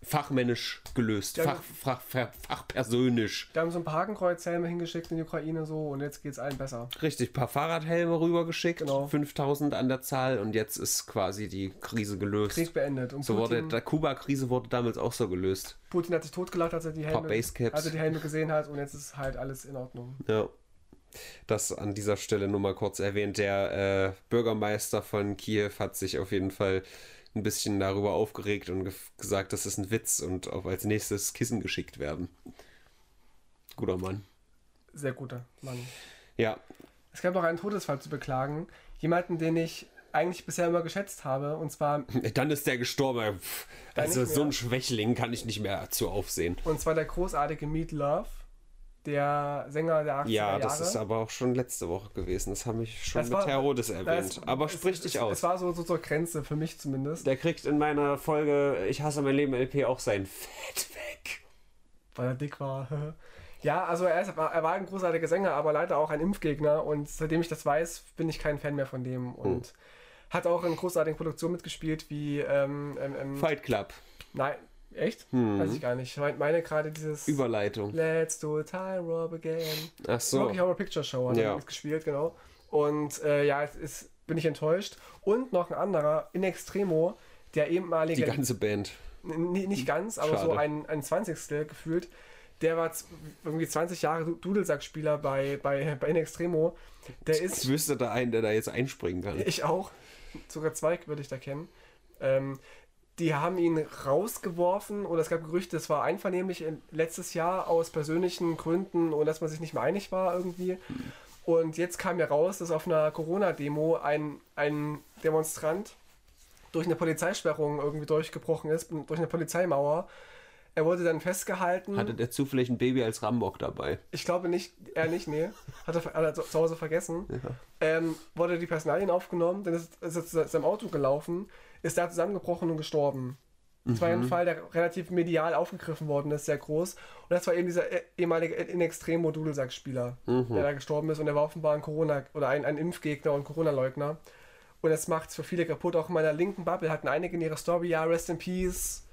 fachmännisch gelöst. Fach, fach, fach, fachpersönlich. Da haben so ein paar Hakenkreuzhelme hingeschickt in die Ukraine so und jetzt geht es allen besser. Richtig, paar Fahrradhelme rübergeschickt. Genau. 5000 an der Zahl und jetzt ist quasi die Krise gelöst. Krieg beendet. Und so wurde, Putin, der Kuba-Krise wurde damals auch so gelöst. Putin hat sich totgelacht, als er die Helme, als er die Helme gesehen hat und jetzt ist halt alles in Ordnung. Ja. Das an dieser Stelle nur mal kurz erwähnt. Der äh, Bürgermeister von Kiew hat sich auf jeden Fall ein bisschen darüber aufgeregt und ge gesagt, das ist ein Witz und auch als nächstes Kissen geschickt werden. Guter Mann. Sehr guter Mann. Ja, Es gab noch einen Todesfall zu beklagen. Jemanden, den ich eigentlich bisher immer geschätzt habe. Und zwar, dann ist der gestorben. Also so ein Schwächling kann ich nicht mehr zu aufsehen. und zwar der großartige Meat Love. Der Sänger der 80er Ja, Jahre. das ist aber auch schon letzte Woche gewesen. Das habe ich schon Das mit war- Herodes erwähnt. aber es- sprich es, dich es, aus. Es war so, so zur Grenze, für mich zumindest. der kriegt in meiner Folge Ich hasse mein Leben LP auch sein Fett weg. weil er dick war. ja, also er, ist, er war ein großartiger Sänger, aber leider auch ein Impfgegner und seitdem ich das weiß, bin ich kein Fan mehr von dem und hat auch in großartigen Produktionen mitgespielt wie ähm, ähm, ähm, Fight Club. Nein, echt? Weiß ich gar nicht. Ich mein- meine gerade dieses Überleitung. Let's do a time rob again. Ach so. Rocky Horror Picture Show hat Ja. mitgespielt, genau. Und äh, ja, es ist, bin ich enttäuscht. Und noch ein anderer, In Extremo, der Die ehemalige ganze Band. Nicht ganz, aber so Schade. ein, ein 20. gefühlt. Der war irgendwie 20 Jahre Du- Dudelsackspieler bei, bei, bei In Extremo. Der Ich ist, wüsste da einen, der da jetzt einspringen kann. ich auch, sogar zwei würde ich da kennen. Ähm, die haben ihn rausgeworfen oder es gab Gerüchte, es war einvernehmlich in- letztes Jahr aus persönlichen Gründen und dass man sich nicht mehr einig war irgendwie. Und jetzt kam ja raus, dass auf einer Corona-Demo ein, ein Demonstrant durch eine Polizeisperrung irgendwie durchgebrochen ist, durch eine Polizeimauer. Er wurde dann festgehalten. Hatte der zufällig ein Baby als Rambock dabei? Ich glaube nicht, er nicht, nee. Hat er, hat er zu Hause vergessen. Ja. Ähm, wurde die Personalien aufgenommen, dann ist, ist er zu seinem Auto gelaufen, ist da zusammengebrochen und gestorben. Das war ein mhm. Fall, der relativ medial aufgegriffen worden ist, sehr groß. Und das war eben dieser e-, ehemalige in extrem Modudelsackspieler, mhm. der da gestorben ist. Und er war offenbar ein Corona- oder ein, ein Impfgegner und Corona-Leugner. Und das macht es für viele kaputt. Auch in meiner linken Bubble hatten einige in ihrer Story, ja, Rest in Peace,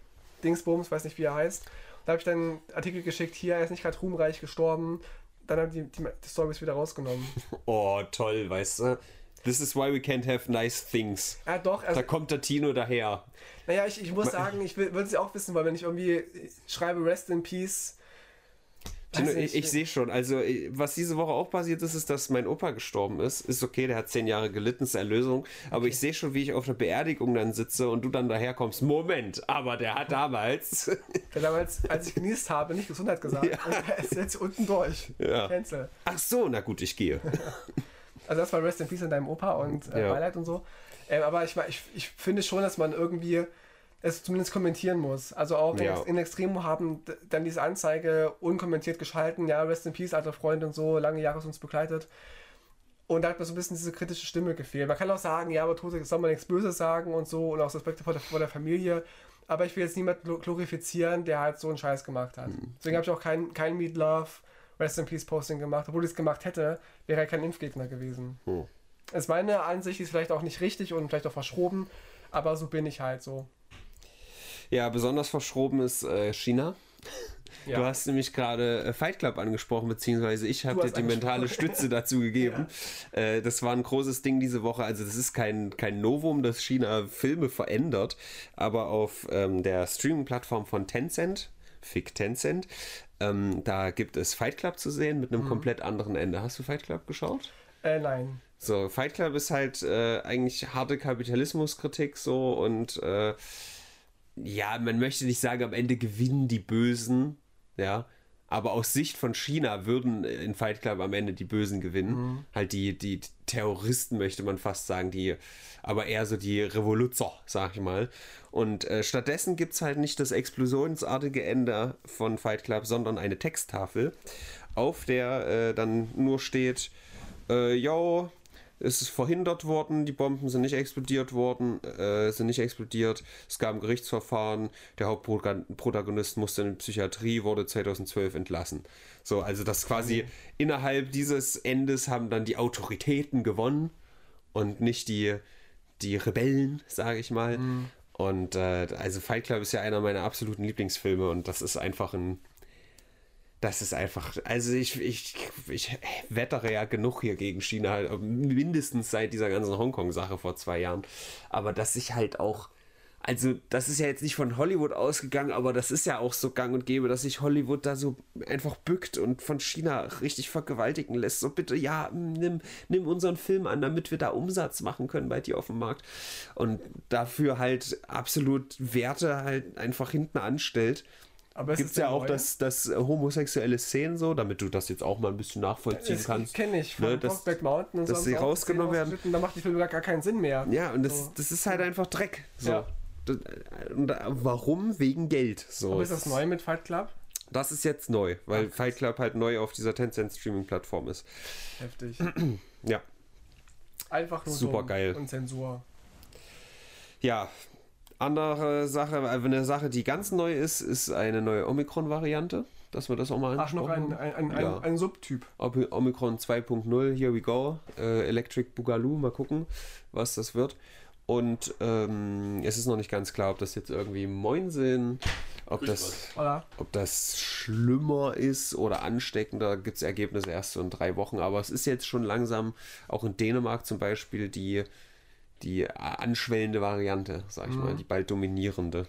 Dingsbums, weiß nicht, wie er heißt. Da habe ich dann einen Artikel geschickt, hier, er ist nicht gerade ruhmreich gestorben. Dann haben die, die, die Stories wieder rausgenommen. Oh, toll, weißt du. This is why we can't have nice things. Ja, doch. Also, da kommt der Tino daher. Naja, ich, ich muss sagen, ich würde es ja auch wissen, weil wenn ich irgendwie schreibe Rest in Peace. Tino, ich, ich sehe schon, also was diese Woche auch passiert ist, ist, dass mein Opa gestorben ist. Ist okay, der hat zehn Jahre gelitten, ist Erlösung. Aber okay. ich sehe schon, wie ich auf der Beerdigung dann sitze und du dann daherkommst. Moment, aber der hat damals. Der damals, als ich genießt habe, nicht Gesundheit gesagt. Ja. Und er ist jetzt unten durch. Ja. Ach so, na gut, ich gehe. Also das war Rest in Peace in deinem Opa und äh, ja. Beileid und so. Ähm, aber ich, ich, ich finde schon, dass man irgendwie es zumindest kommentieren muss. Also auch ja. in Extremo haben dann diese Anzeige unkommentiert geschalten, ja, Rest in Peace, alter Freund und so, lange Jahre uns begleitet. Und da hat mir so ein bisschen diese kritische Stimme gefehlt. Man kann auch sagen, ja, aber Tote soll man nichts Böses sagen und so und auch Respekt vor der, vor der Familie. Aber ich will jetzt niemanden glorifizieren, der halt so einen Scheiß gemacht hat. Mhm. Deswegen habe ich auch kein, kein Meat Love Rest in Peace Posting gemacht. Obwohl ich es gemacht hätte, wäre er kein Impfgegner gewesen. Hm. Also meine Ansicht ist vielleicht auch nicht richtig und vielleicht auch verschroben, aber so bin ich halt so. Ja, besonders verschroben ist äh, China. Ja. Du hast nämlich gerade äh, Fight Club angesprochen, beziehungsweise ich habe dir die mentale Stütze dazu gegeben. Ja. Äh, das war ein großes Ding diese Woche. Also das ist kein, kein Novum, dass China Filme verändert, aber auf ähm, der Streaming-Plattform von Tencent, Fick Tencent, ähm, da gibt es Fight Club zu sehen mit einem mhm. komplett anderen Ende. Hast du Fight Club geschaut? Äh, nein. So, Fight Club ist halt äh, eigentlich harte Kapitalismuskritik so und äh, ja, man möchte nicht sagen, am Ende gewinnen die Bösen, ja, aber aus Sicht von China würden in Fight Club am Ende die Bösen gewinnen. Mhm. Halt die, die Terroristen, möchte man fast sagen, die, aber eher so die Revoluzer, sag ich mal. Und äh, stattdessen gibt es halt nicht das explosionsartige Ende von Fight Club, sondern eine Texttafel, auf der äh, dann nur steht, äh, yo, es ist verhindert worden, die Bomben sind nicht explodiert worden, äh, sind nicht explodiert, es gab ein Gerichtsverfahren, der Hauptprotagonist musste in die Psychiatrie, wurde 2012 entlassen. So, also das quasi mhm. innerhalb dieses Endes haben dann die Autoritäten gewonnen und nicht die, die Rebellen, sage ich mal. Mhm. Und äh, also Fight Club ist ja einer meiner absoluten Lieblingsfilme und das ist einfach ein das ist einfach, also ich, ich, ich wettere ja genug hier gegen China, mindestens seit dieser ganzen Hongkong-Sache vor zwei Jahren. Aber dass ich halt auch, also das ist ja jetzt nicht von Hollywood ausgegangen, aber das ist ja auch so gang und gäbe, dass sich Hollywood da so einfach bückt und von China richtig vergewaltigen lässt. So bitte, ja, nimm, nimm unseren Film an, damit wir da Umsatz machen können bei dir auf dem Markt. Und dafür halt absolut Werte halt einfach hinten anstellt aber es gibt ja auch das, das homosexuelle Szenen so, damit du das jetzt auch mal ein bisschen nachvollziehen das kannst. kenne ich von ne, dass, Mountain und dass so. sie rausgenommen werden. Da macht die Filme gar keinen Sinn mehr. Ja, und das, so. das ist halt einfach Dreck. So. Ja. Und warum? Wegen Geld. So. Aber ist das neu mit Fight Club? Das ist jetzt neu, weil Ach, Fight Club halt neu auf dieser Tencent Streaming Plattform ist. Heftig. ja. Einfach nur super geil und Zensur. Ja, andere Sache, eine Sache, die ganz neu ist, ist eine neue Omikron-Variante, dass wir das auch mal Ach, noch ein, ein, ein, ja. ein, Subtyp. Omikron 2.0, here we go. Äh, Electric Boogaloo, mal gucken, was das wird. Und ähm, es ist noch nicht ganz klar, ob das jetzt irgendwie Moinsinn, ob das, ob das schlimmer ist oder ansteckender, gibt es Ergebnisse erst so in drei Wochen. Aber es ist jetzt schon langsam, auch in Dänemark zum Beispiel, die die anschwellende Variante, sag ich mhm. mal, die bald dominierende.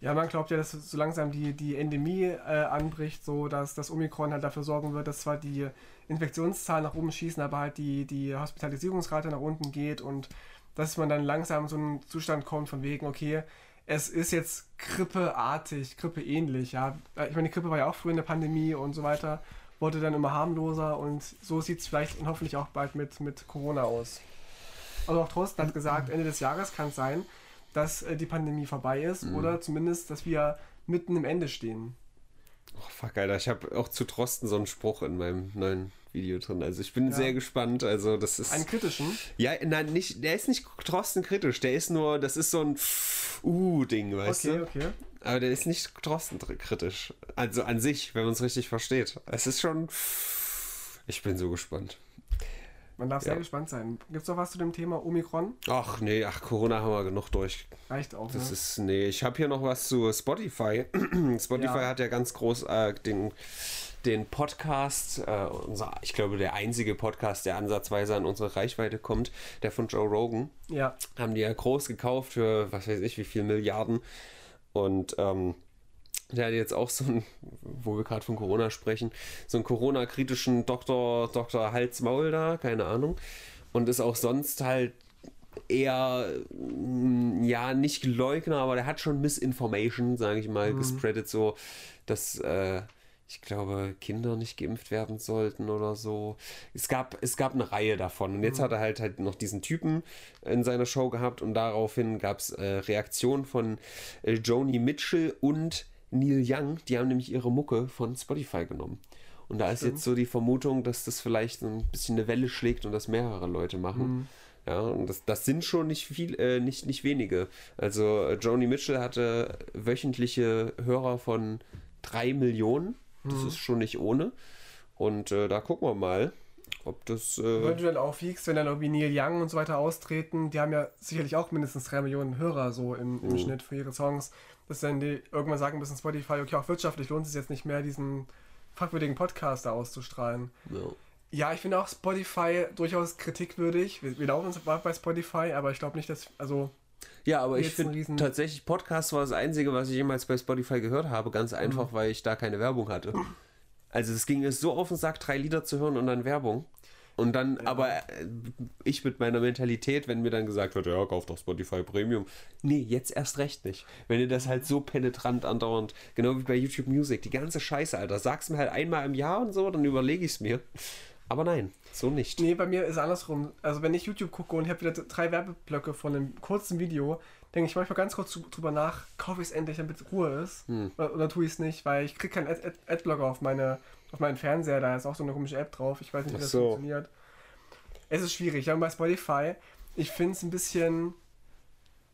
Ja, man glaubt ja, dass so langsam die, die Endemie äh, anbricht, so dass das Omikron halt dafür sorgen wird, dass zwar die Infektionszahlen nach oben schießen, aber halt die, die Hospitalisierungsrate nach unten geht und dass man dann langsam so einen Zustand kommt von wegen, okay, es ist jetzt grippeartig, grippeähnlich, ja. Ich meine, die Grippe war ja auch früher in der Pandemie und so weiter. wurde dann immer harmloser und so sieht es vielleicht und hoffentlich auch bald mit, mit Corona aus. Also auch Thorsten hat gesagt, Ende des Jahres kann es sein, dass äh, die Pandemie vorbei ist Mhm. oder zumindest, dass wir mitten im Ende stehen. Oh, fuck, Alter. Ich habe auch zu Trosten so einen Spruch in meinem neuen Video drin. Also ich bin Ja. sehr gespannt. Also das ist. Einen kritischen. ja, nein, nicht, der ist nicht Trosten kritisch. Der ist nur, das ist so ein Uh-Ding, weißt Okay, du? okay. Aber der ist nicht Trosten kritisch. Also an sich, wenn man es richtig versteht. Es ist schon. Ich bin so gespannt. Man darf Ja. sehr gespannt sein. Gibt es noch was zu dem Thema Omikron? Ach nee, ach, Corona haben wir genug durch. Reicht auch. Das ne? ist, nee, ich habe hier noch was zu Spotify. Spotify Ja. hat ja ganz groß äh, den, den Podcast, äh, unser, ich glaube, der einzige Podcast, der ansatzweise an unsere Reichweite kommt, der von Joe Rogan, ja. haben die ja groß gekauft für, was weiß ich, wie viel Milliarden. Und ähm, der hat jetzt auch so ein, wo wir gerade von Corona sprechen, so einen Corona-kritischen Doktor, Dr. Hals-Maul da, keine Ahnung. Und ist auch sonst halt eher, mm, ja, nicht Leugner, aber der hat schon Misinformation, sage ich mal, gespreadet, so, dass, äh, ich glaube, Kinder nicht geimpft werden sollten oder so. Es gab, es gab eine Reihe davon. Und jetzt hat er halt, halt noch diesen Typen in seiner Show gehabt und daraufhin gab es äh, Reaktionen von äh, Joni Mitchell und Neil Young. Die haben nämlich ihre Mucke von Spotify genommen. Und da ist Stimmt. jetzt so die Vermutung, dass das vielleicht so ein bisschen eine Welle schlägt und das mehrere Leute machen. Ja, und das, das sind schon nicht viel, äh, nicht, nicht wenige. Also äh, Joni Mitchell hatte wöchentliche Hörer von drei Millionen. Das ist schon nicht ohne. Und äh, da gucken wir mal, ob das. Äh, Wenn du dann aufwiegst, wenn dann irgendwie Neil Young und so weiter austreten, die haben ja sicherlich auch mindestens drei Millionen Hörer so im, Mhm. im Schnitt für ihre Songs, dass dann die irgendwann sagen müssen, Spotify, okay, auch wirtschaftlich lohnt es sich jetzt nicht mehr, diesen fragwürdigen Podcast da auszustrahlen. ja. Ja, ich finde auch Spotify durchaus kritikwürdig. Wir, wir laufen uns bei Spotify, aber ich glaube nicht, dass, also, ja, aber ich finde Riesen- tatsächlich, Podcast war das Einzige, was ich jemals bei Spotify gehört habe. Ganz einfach, weil ich da keine Werbung hatte. Also es ging mir so auf den Sack, drei Lieder zu hören und dann Werbung. Und dann, aber äh, ich mit meiner Mentalität, wenn mir dann gesagt wird, ja, kauf doch Spotify Premium. Nee, jetzt erst recht nicht. Wenn ihr das halt so penetrant andauernd, genau wie bei YouTube Music, die ganze Scheiße, Alter, sag's mir halt einmal im Jahr und so, dann überlege ich's mir. Aber nein, so nicht. nee, bei mir ist andersrum. Also, wenn ich YouTube gucke und ich habe wieder drei Werbeblöcke von einem kurzen Video, denke ich manchmal ganz kurz drüber nach, kaufe ich es endlich, damit Ruhe ist. Hm. Oder, oder tue ich es nicht, weil ich kriege keinen Ad- Ad- Adblocker auf, meine, auf meinen Fernseher, da ist auch so eine komische App drauf. Ich weiß nicht, wie das so. funktioniert. Es ist schwierig. Ja, und bei Spotify, ich finde es ein bisschen.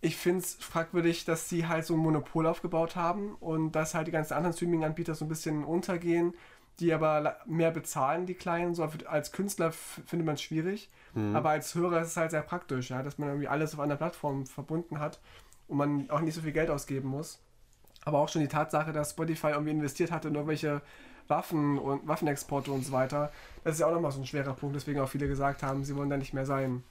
Ich finde es fragwürdig, dass sie halt so ein Monopol aufgebaut haben und dass halt die ganzen anderen Streaming-Anbieter so ein bisschen untergehen, die aber mehr bezahlen, die Kleinen. So als Künstler findet man es schwierig, aber als Hörer ist es halt sehr praktisch, ja, dass man irgendwie alles auf einer Plattform verbunden hat und man auch nicht so viel Geld ausgeben muss. Aber auch schon die Tatsache, dass Spotify irgendwie investiert hatte in irgendwelche Waffen und Waffenexporte und so weiter, das ist ja auch nochmal so ein schwerer Punkt, deswegen auch viele gesagt haben, sie wollen da nicht mehr sein.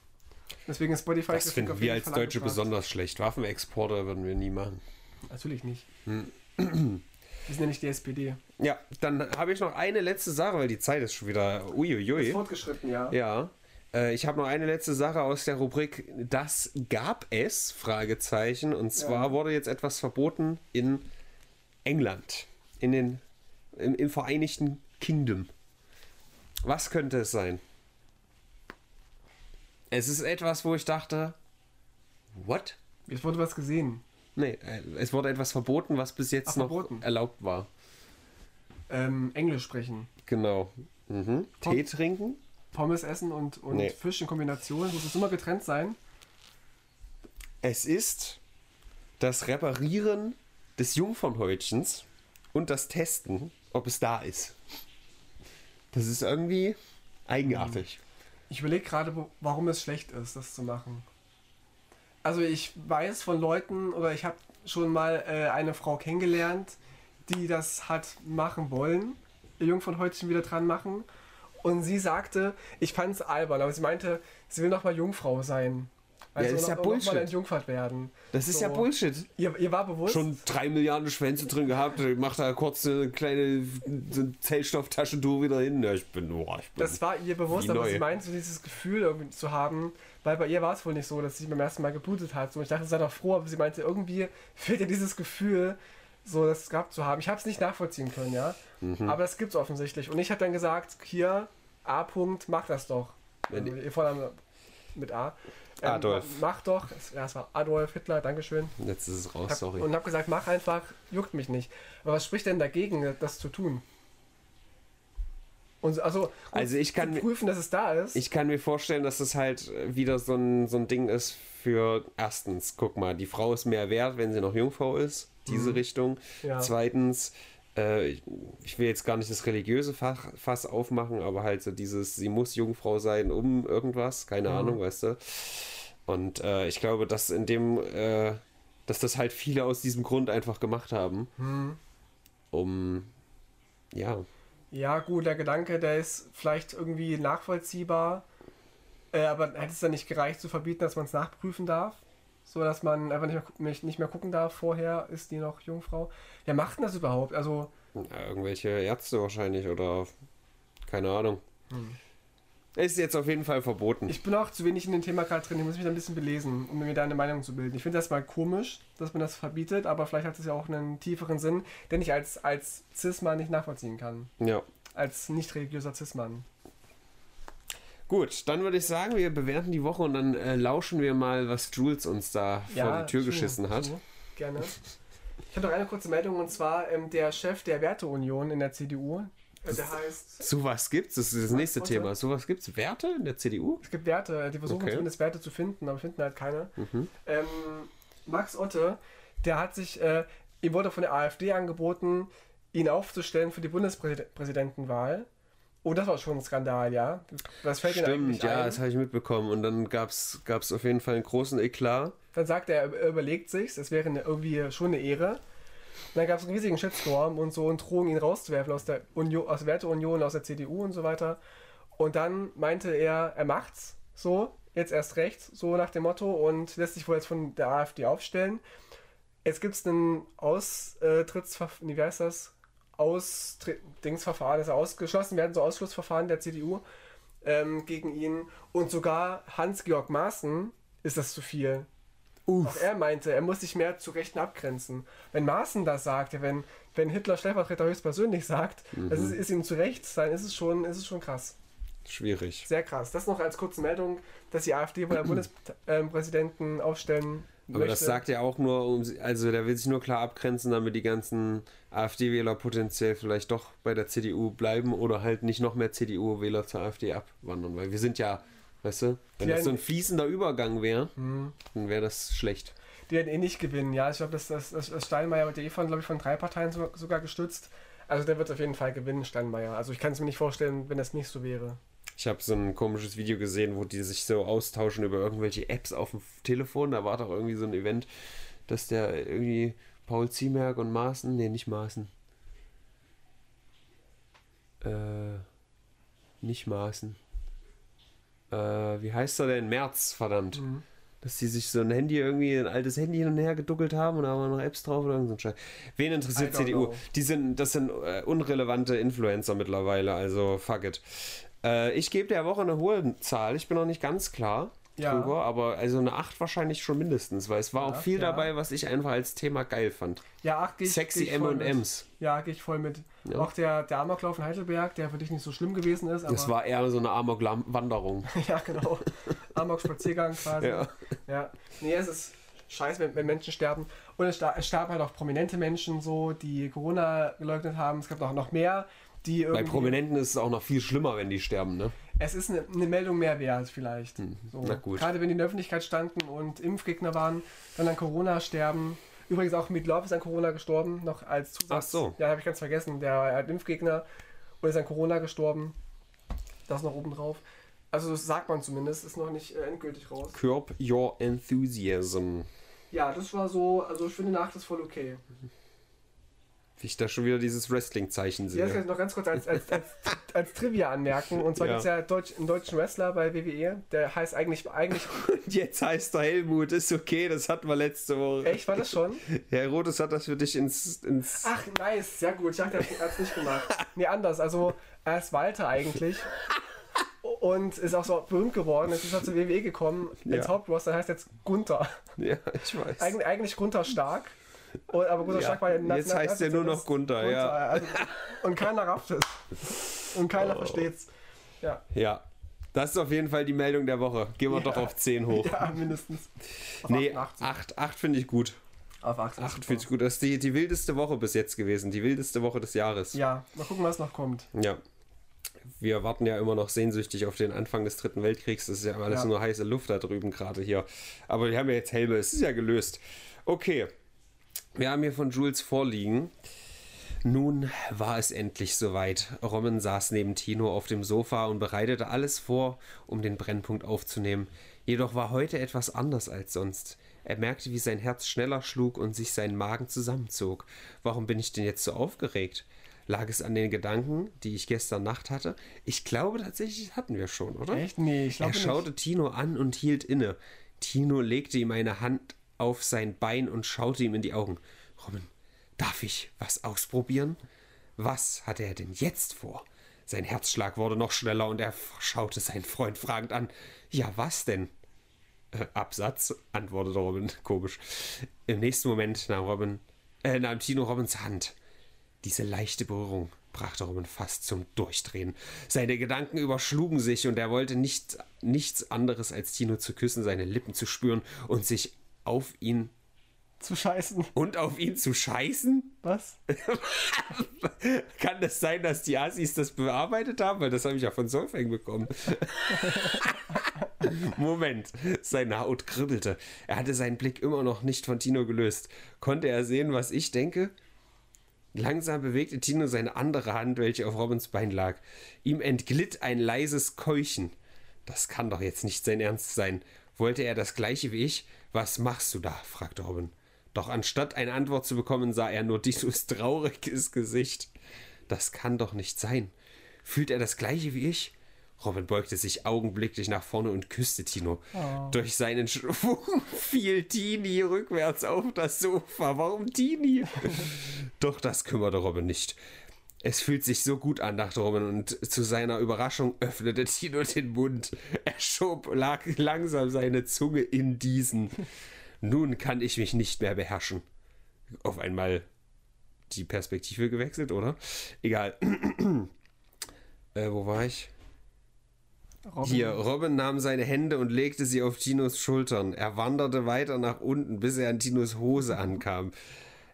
Deswegen ist Spotify Das finden wir als Fall Deutsche besonders schlecht. Waffenexporte würden wir nie machen. Natürlich nicht. Hm. Wir sind ja nicht die SPD. Ja, dann habe ich noch eine letzte Sache, weil die Zeit ist schon wieder uiuiui. Fortgeschritten, ja. Ja. Äh, ich habe noch eine letzte Sache aus der Rubrik Das gab es? Fragezeichen. Und zwar Ja. wurde jetzt etwas verboten in England. In den, im, Im Vereinigten Kingdom. Was könnte es sein? Es ist etwas, wo ich dachte, what? Jetzt wurde was gesehen. Nee, äh, es wurde etwas verboten, was bis jetzt Ach, noch verboten. erlaubt war. Ähm, Englisch sprechen. Genau. Mhm. Pom- Tee trinken? Pommes essen und, und Nee. Fisch in Kombination. Muss es immer getrennt sein? Es ist das Reparieren des Jungfernhäutchens und das Testen, ob es da ist. Das ist irgendwie eigenartig. Ich überlege gerade, warum es schlecht ist, das zu machen. Also ich weiß von Leuten oder ich habe schon mal äh, eine Frau kennengelernt, die das hat machen wollen, ihr Jungfernhäutchen wieder dran machen. Und sie sagte, ich fand es albern, aber sie meinte, sie will nochmal Jungfrau sein. Also das ist ja noch, noch Bullshit. mal entjungfert werden. Das ist So. ja Bullshit. Ihr, ihr war bewusst, Schon drei Milliarden Schwänze drin gehabt, macht da kurz eine kleine so Zellstofftaschentuch wieder hin. Ja, ich bin, oh, ich bin das war ihr bewusst, aber sie meinte, so dieses Gefühl irgendwie zu haben, weil bei ihr war es wohl nicht so, dass sie beim ersten Mal geblutet hat. So, ich dachte, sei doch froh, aber sie meinte, irgendwie fehlt ihr dieses Gefühl, so das gehabt zu haben. Ich habe es nicht nachvollziehen können, ja. Mhm. Aber das gibt's offensichtlich. Und ich habe dann gesagt, hier, A. -Punkt, mach das doch. Wenn ihr Vorname mit A. Adolf. Mach doch. Ja, es war Adolf Hitler, Dankeschön. Jetzt ist es raus, Hab, sorry. Und habe gesagt, mach einfach, juckt mich nicht. Aber was spricht denn dagegen, das zu tun? Und so- also, Also ich kann prüfen, dass es da ist. Ich kann mir vorstellen, dass das halt wieder so ein, so ein Ding ist für erstens, guck mal, die Frau ist mehr wert, wenn sie noch Jungfrau ist, diese Richtung. Mhm. Ja. Zweitens, äh, ich, ich will jetzt gar nicht das religiöse Fach, Fass aufmachen, aber halt so dieses, sie muss Jungfrau sein um irgendwas, keine Mhm. Ahnung, weißt du. Und äh, ich glaube, dass in dem, äh, dass das halt viele aus diesem Grund einfach gemacht haben, Hm. um, ja, Ja, gut, der Gedanke, der ist vielleicht irgendwie nachvollziehbar. Äh, aber hätte es dann nicht gereicht zu verbieten, dass man es nachprüfen darf? So dass man einfach nicht mehr, nicht mehr gucken darf, vorher ist die noch Jungfrau. Wer macht denn das überhaupt? Also, Ja, irgendwelche Ärzte wahrscheinlich oder keine Ahnung. Hm. Ist jetzt auf jeden Fall verboten. ich bin auch zu wenig in dem Thema gerade drin. Ich muss mich da ein bisschen belesen, um mir da eine Meinung zu bilden. Ich finde das mal komisch, dass man das verbietet, aber vielleicht hat es ja auch einen tieferen Sinn, den ich als, als Cis-Mann nicht nachvollziehen kann. ja. Als nicht religiöser Cis-Mann. Gut, dann würde ich sagen, wir bewerten die Woche und dann äh, lauschen wir mal, was Jules uns da vor die Tür zu, geschissen hat. zu, gerne. Ich habe noch eine kurze Meldung und zwar ähm, der Chef der Werteunion in der CDU. Äh, der heißt. So was gibt's? Das ist das nächste warte. Thema. So was gibt's? Werte in der CDU? Es gibt Werte, die versuchen Okay. zumindest Werte zu finden, aber finden halt keine. Mhm. Ähm, Max Otte, der hat sich, äh, ihm wurde von der AfD angeboten, ihn aufzustellen für die Bundespräsidentenwahl. Oh, das war schon ein Skandal, ja. Was fällt Ihnen Stimmt, eigentlich ja, ein? das habe ich mitbekommen. Und dann gab's gab's auf jeden Fall einen großen Eklat. Dann sagt er, er überlegt sich, das wäre eine, irgendwie schon eine Ehre. Und dann gab es einen riesigen Shitstorm und so und Drohungen, ihn rauszuwerfen aus der, Union, aus der Werteunion, aus der CDU und so weiter. Und dann meinte er, er macht's so, jetzt erst recht, so nach dem Motto und lässt sich wohl jetzt von der AfD aufstellen. Jetzt gibt es ein Austrittsverfahren, wie heißt das? Ausdingsverfahren, er ausgeschlossen werden, so Ausschlussverfahren der CDU ähm, gegen ihn. Und sogar Hans-Georg Maaßen ist das zu viel. Auch er meinte, er muss sich mehr zu Rechten abgrenzen. Wenn Maaßen das sagt, wenn, wenn Hitler Stellvertreter höchstpersönlich sagt, das ist, ist ihm zu Recht, dann ist es schon, ist es schon krass. Schwierig. Sehr krass. Das noch als kurze Meldung, dass die AfD wohl einen Bundespräsidenten aufstellen Aber das sagt er auch nur, um, also der will sich nur klar abgrenzen, damit die ganzen AfD-Wähler potenziell vielleicht doch bei der CDU bleiben oder halt nicht noch mehr CDU-Wähler zur AfD abwandern, weil wir sind ja, weißt du, wenn Die das so ein fließender Übergang wäre, Hm. dann wäre das schlecht. Die werden eh nicht gewinnen, ja. Ich glaube, das, das, das das Steinmeier wird eh von, glaube ich, von drei Parteien so, sogar gestützt. Also der wird auf jeden Fall gewinnen, Steinmeier. Also ich kann es mir nicht vorstellen, wenn das nicht so wäre. Ich habe so ein komisches Video gesehen, wo die sich so austauschen über irgendwelche Apps auf dem Telefon. Da war doch irgendwie so ein Event, dass der irgendwie Paul Ziemerk und Maaßen, nee, nicht Maaßen. Äh, nicht Maaßen. Äh, wie heißt er denn? März, verdammt. Mhm. Dass die sich so ein Handy irgendwie, ein altes Handy hin und her geduckelt haben und da waren noch Apps drauf oder irgend so ein Scheiß. Wen interessiert CDU? know. Die sind, das sind äh, unrelevante Influencer mittlerweile, also fuck it. Äh, ich gebe der Woche eine hohe Zahl, ich bin noch nicht ganz klar Ja. drüber, aber also eine 8 wahrscheinlich schon mindestens, weil es war Ja, auch viel ja. dabei, was ich einfach als Thema geil fand. Ja, ach, geh ich, Sexy geh. M&M's. Ja, gehe ich voll mit. Ja. Auch der, der Amoklauf in Heidelberg, der für dich nicht so schlimm gewesen ist, Das war eher so eine Amok-Wanderung. ja, genau. Amok-Spaziergang quasi. Ja. ja. Nee, es ist scheiße, wenn, wenn Menschen sterben. Und es, es starben halt auch prominente Menschen so, die Corona geleugnet haben. Es gab auch noch mehr, die Bei. Prominenten ist es auch noch viel schlimmer, wenn die sterben, ne? Es ist eine, eine Meldung mehr wert vielleicht. So. Hm, na gut. Gerade wenn die in der Öffentlichkeit standen und Impfgegner waren, dann an Corona sterben. Übrigens auch Meatloaf ist an Corona gestorben, noch als Zusatz. Ach so. Ja, habe ich ganz vergessen. Der hat Impfgegner und ist an Corona gestorben. Das noch oben drauf. Also das sagt man zumindest, ist noch nicht äh, endgültig raus. Curb Your Enthusiasm. Ja, das war so, also ich finde nach das voll okay. Wie ich da schon wieder dieses Wrestling-Zeichen Ja, das kann sehe. ich noch ganz kurz als, als, als, als Trivia anmerken. Und zwar Ja. gibt es ja Deutsch, einen deutschen Wrestler bei WWE, der heißt eigentlich, eigentlich Und jetzt heißt er Helmut, ist okay, das hatten wir letzte Woche. echt, war das schon? Herr Rotes hat das für dich ins. ins Ach, nice, sehr gut. Ich dachte, er hat es nicht gemacht. Nee, anders. Also, er ist Walter eigentlich. Und ist auch so berühmt geworden. Jetzt ist er zur WWE gekommen. Als Ja. Hauptroster heißt jetzt Gunther. ja, ich weiß. Eig eigentlich Gunther Stark. Und, aber Gunter Ja, Stark war ja na- jetzt na- heißt er nur noch Gunther, ja. Also, und keiner rafft es. Und keiner Oh. versteht's. Ja, Ja. Das ist auf jeden Fall die Meldung der Woche. Gehen wir Ja. doch auf 10 hoch. ja mindestens. Auf nee, 88. 8, 8 finde ich gut. Auf 88. 8 finde ich gut. Das ist die, die wildeste Woche bis jetzt gewesen. Die wildeste Woche des Jahres. Ja, mal gucken, was noch kommt. Ja. Wir warten ja immer noch sehnsüchtig auf den Anfang des Dritten Weltkriegs. Das ist ja alles Ja. nur heiße Luft da drüben gerade hier. Aber wir haben ja jetzt Helme. Es ist ja gelöst. Okay. Wir haben hier von Jules vorliegen. Nun war es endlich soweit. Robin saß neben Tino auf dem Sofa und bereitete alles vor, um den Brennpunkt aufzunehmen. Jedoch war heute etwas anders als sonst. Er merkte, wie sein Herz schneller schlug und sich sein Magen zusammenzog. Warum bin ich denn jetzt so aufgeregt? Lag es an den Gedanken, die ich gestern Nacht hatte? Ich glaube tatsächlich, hatten wir schon, oder? Echt? Nee, ich Er glaube nicht. schaute Tino an und hielt inne. Tino legte ihm eine Hand auf sein Bein und schaute ihm in die Augen. Robin, darf ich was ausprobieren? Was hatte er denn jetzt vor? Sein Herzschlag wurde noch schneller und er schaute seinen Freund fragend an. Ja, was denn? Äh, Absatz, antwortete Robin komisch. Im nächsten Moment nahm Robin, äh, nahm Tino Robins Hand. Diese leichte Berührung brachte Robin fast zum Durchdrehen. Seine Gedanken überschlugen sich und er wollte nicht, nichts anderes als Tino zu küssen, seine Lippen zu spüren und sich auf ihn Zu scheißen. und auf ihn zu scheißen? Was? Kann das sein, dass die Assis das bearbeitet haben? Weil das habe ich ja von Solfang bekommen. Moment, seine Haut kribbelte. Er hatte seinen Blick immer noch nicht von Tino gelöst. Konnte er sehen, was ich denke? Langsam bewegte Tino seine andere Hand, welche auf Robins Bein lag. Ihm entglitt ein leises Keuchen. Das kann doch jetzt nicht sein Ernst sein. Wollte er das gleiche wie ich? Was machst du da? fragte Robin. Doch anstatt eine Antwort zu bekommen, sah er nur Tinos trauriges Gesicht. Das kann doch nicht sein. Fühlt er das gleiche wie ich? Robin beugte sich augenblicklich nach vorne und küsste Tino. Durch seinen Schwung fiel Tini rückwärts auf das Sofa. Warum Tini? Doch das kümmerte Robin nicht. Es fühlt sich so gut an, dachte Robin, und zu seiner Überraschung öffnete Tino den Mund. Er schob lag langsam seine Zunge in diesen. Nun kann ich mich nicht mehr beherrschen. Auf einmal die Perspektive gewechselt, oder? Egal. äh, wo war ich? Robin. Hier, Robin nahm seine Hände und legte sie auf Tinos Schultern. Er wanderte weiter nach unten, bis er an Tinos Hose ankam.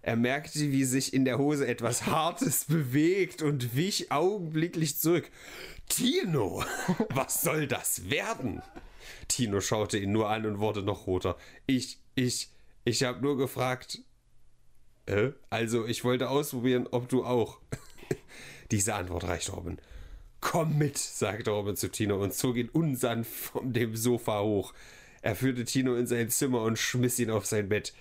Er merkte, wie sich in der Hose etwas Hartes bewegt und wich augenblicklich zurück. Tino, was soll das werden? Tino schaute ihn nur an und wurde noch roter. Ich, ich, ich habe nur gefragt. Äh? Also, ich wollte ausprobieren, ob du auch. Diese Antwort reichte Robin. Komm mit, sagte Robin zu Tino und zog ihn unsanft von dem Sofa hoch. Er führte Tino in sein Zimmer und schmiss ihn auf sein Bett.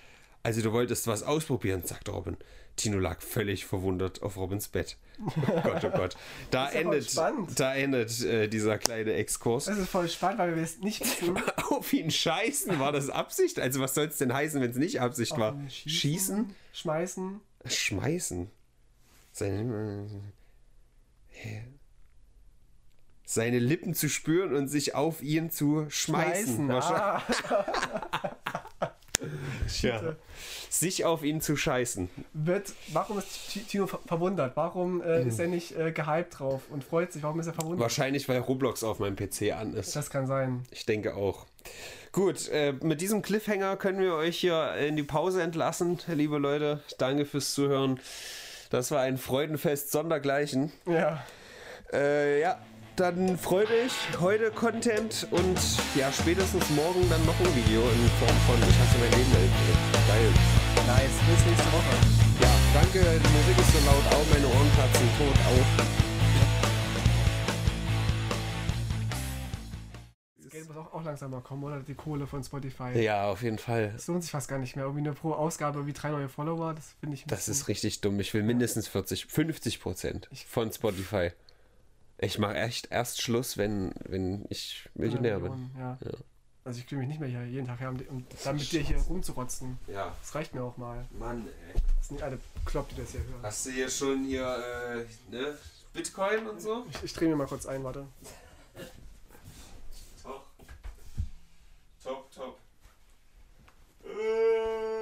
Also du wolltest was ausprobieren, sagte Robin. Tino lag völlig verwundert auf Robins Bett. Oh Gott, oh Gott. Da endet, da endet äh, dieser kleine Exkurs. Das ist voll spannend, weil wir es nicht wissen. Auf ihn scheißen, war das Absicht? Also was soll es denn heißen, wenn es nicht Absicht war? Ähm, Schießen? Schmeißen. Schmeißen. Seine, Hä? Seine Lippen zu spüren und sich auf ihn zu schmeißen. Schmeißen. Ah, ja. Sich auf ihn zu scheißen. wird, warum ist Tino ver verwundert? Warum äh, Hm. ist er nicht äh, gehypt drauf und freut sich? Warum ist er verwundert? Wahrscheinlich, weil Roblox auf meinem PC an ist. Das kann sein. Ich denke auch. Gut, äh, mit diesem Cliffhanger können wir euch hier in die Pause entlassen, liebe Leute. Danke fürs Zuhören. Das war ein Freudenfest sondergleichen. Ja. Äh, ja, dann freut euch heute Content und ja, spätestens morgen dann noch ein Video in Form von Ich hasse mein Leben. Geil. Nice. Bis nächste Woche. Ja, danke. Die Musik ist so laut. Auch meine Ohren platzen tot. Auch. Das Geld muss auch, auch langsam mal kommen, oder? Die Kohle von Spotify. Ja, auf jeden Fall. Das lohnt sich fast gar nicht mehr. Irgendwie eine pro Ausgabe wie drei neue Follower. Das finde ich Das ist richtig dumm. Ich will mindestens 40, 50 Prozent von Spotify. Ich mache echt erst Schluss, wenn, wenn ich Millionär bin. Ja. ja. Also ich fühle mich nicht mehr hier jeden Tag her, um, um dann mit dir hier rumzurotzen. Ja. Das reicht mir auch mal. Mann, ey. Das sind nicht alle Klopp, die das hier hören. Hast du hier schon hier, äh, ne? Bitcoin und so? Ich, ich drehe mir mal kurz ein, warte. top. Top, top. Äh.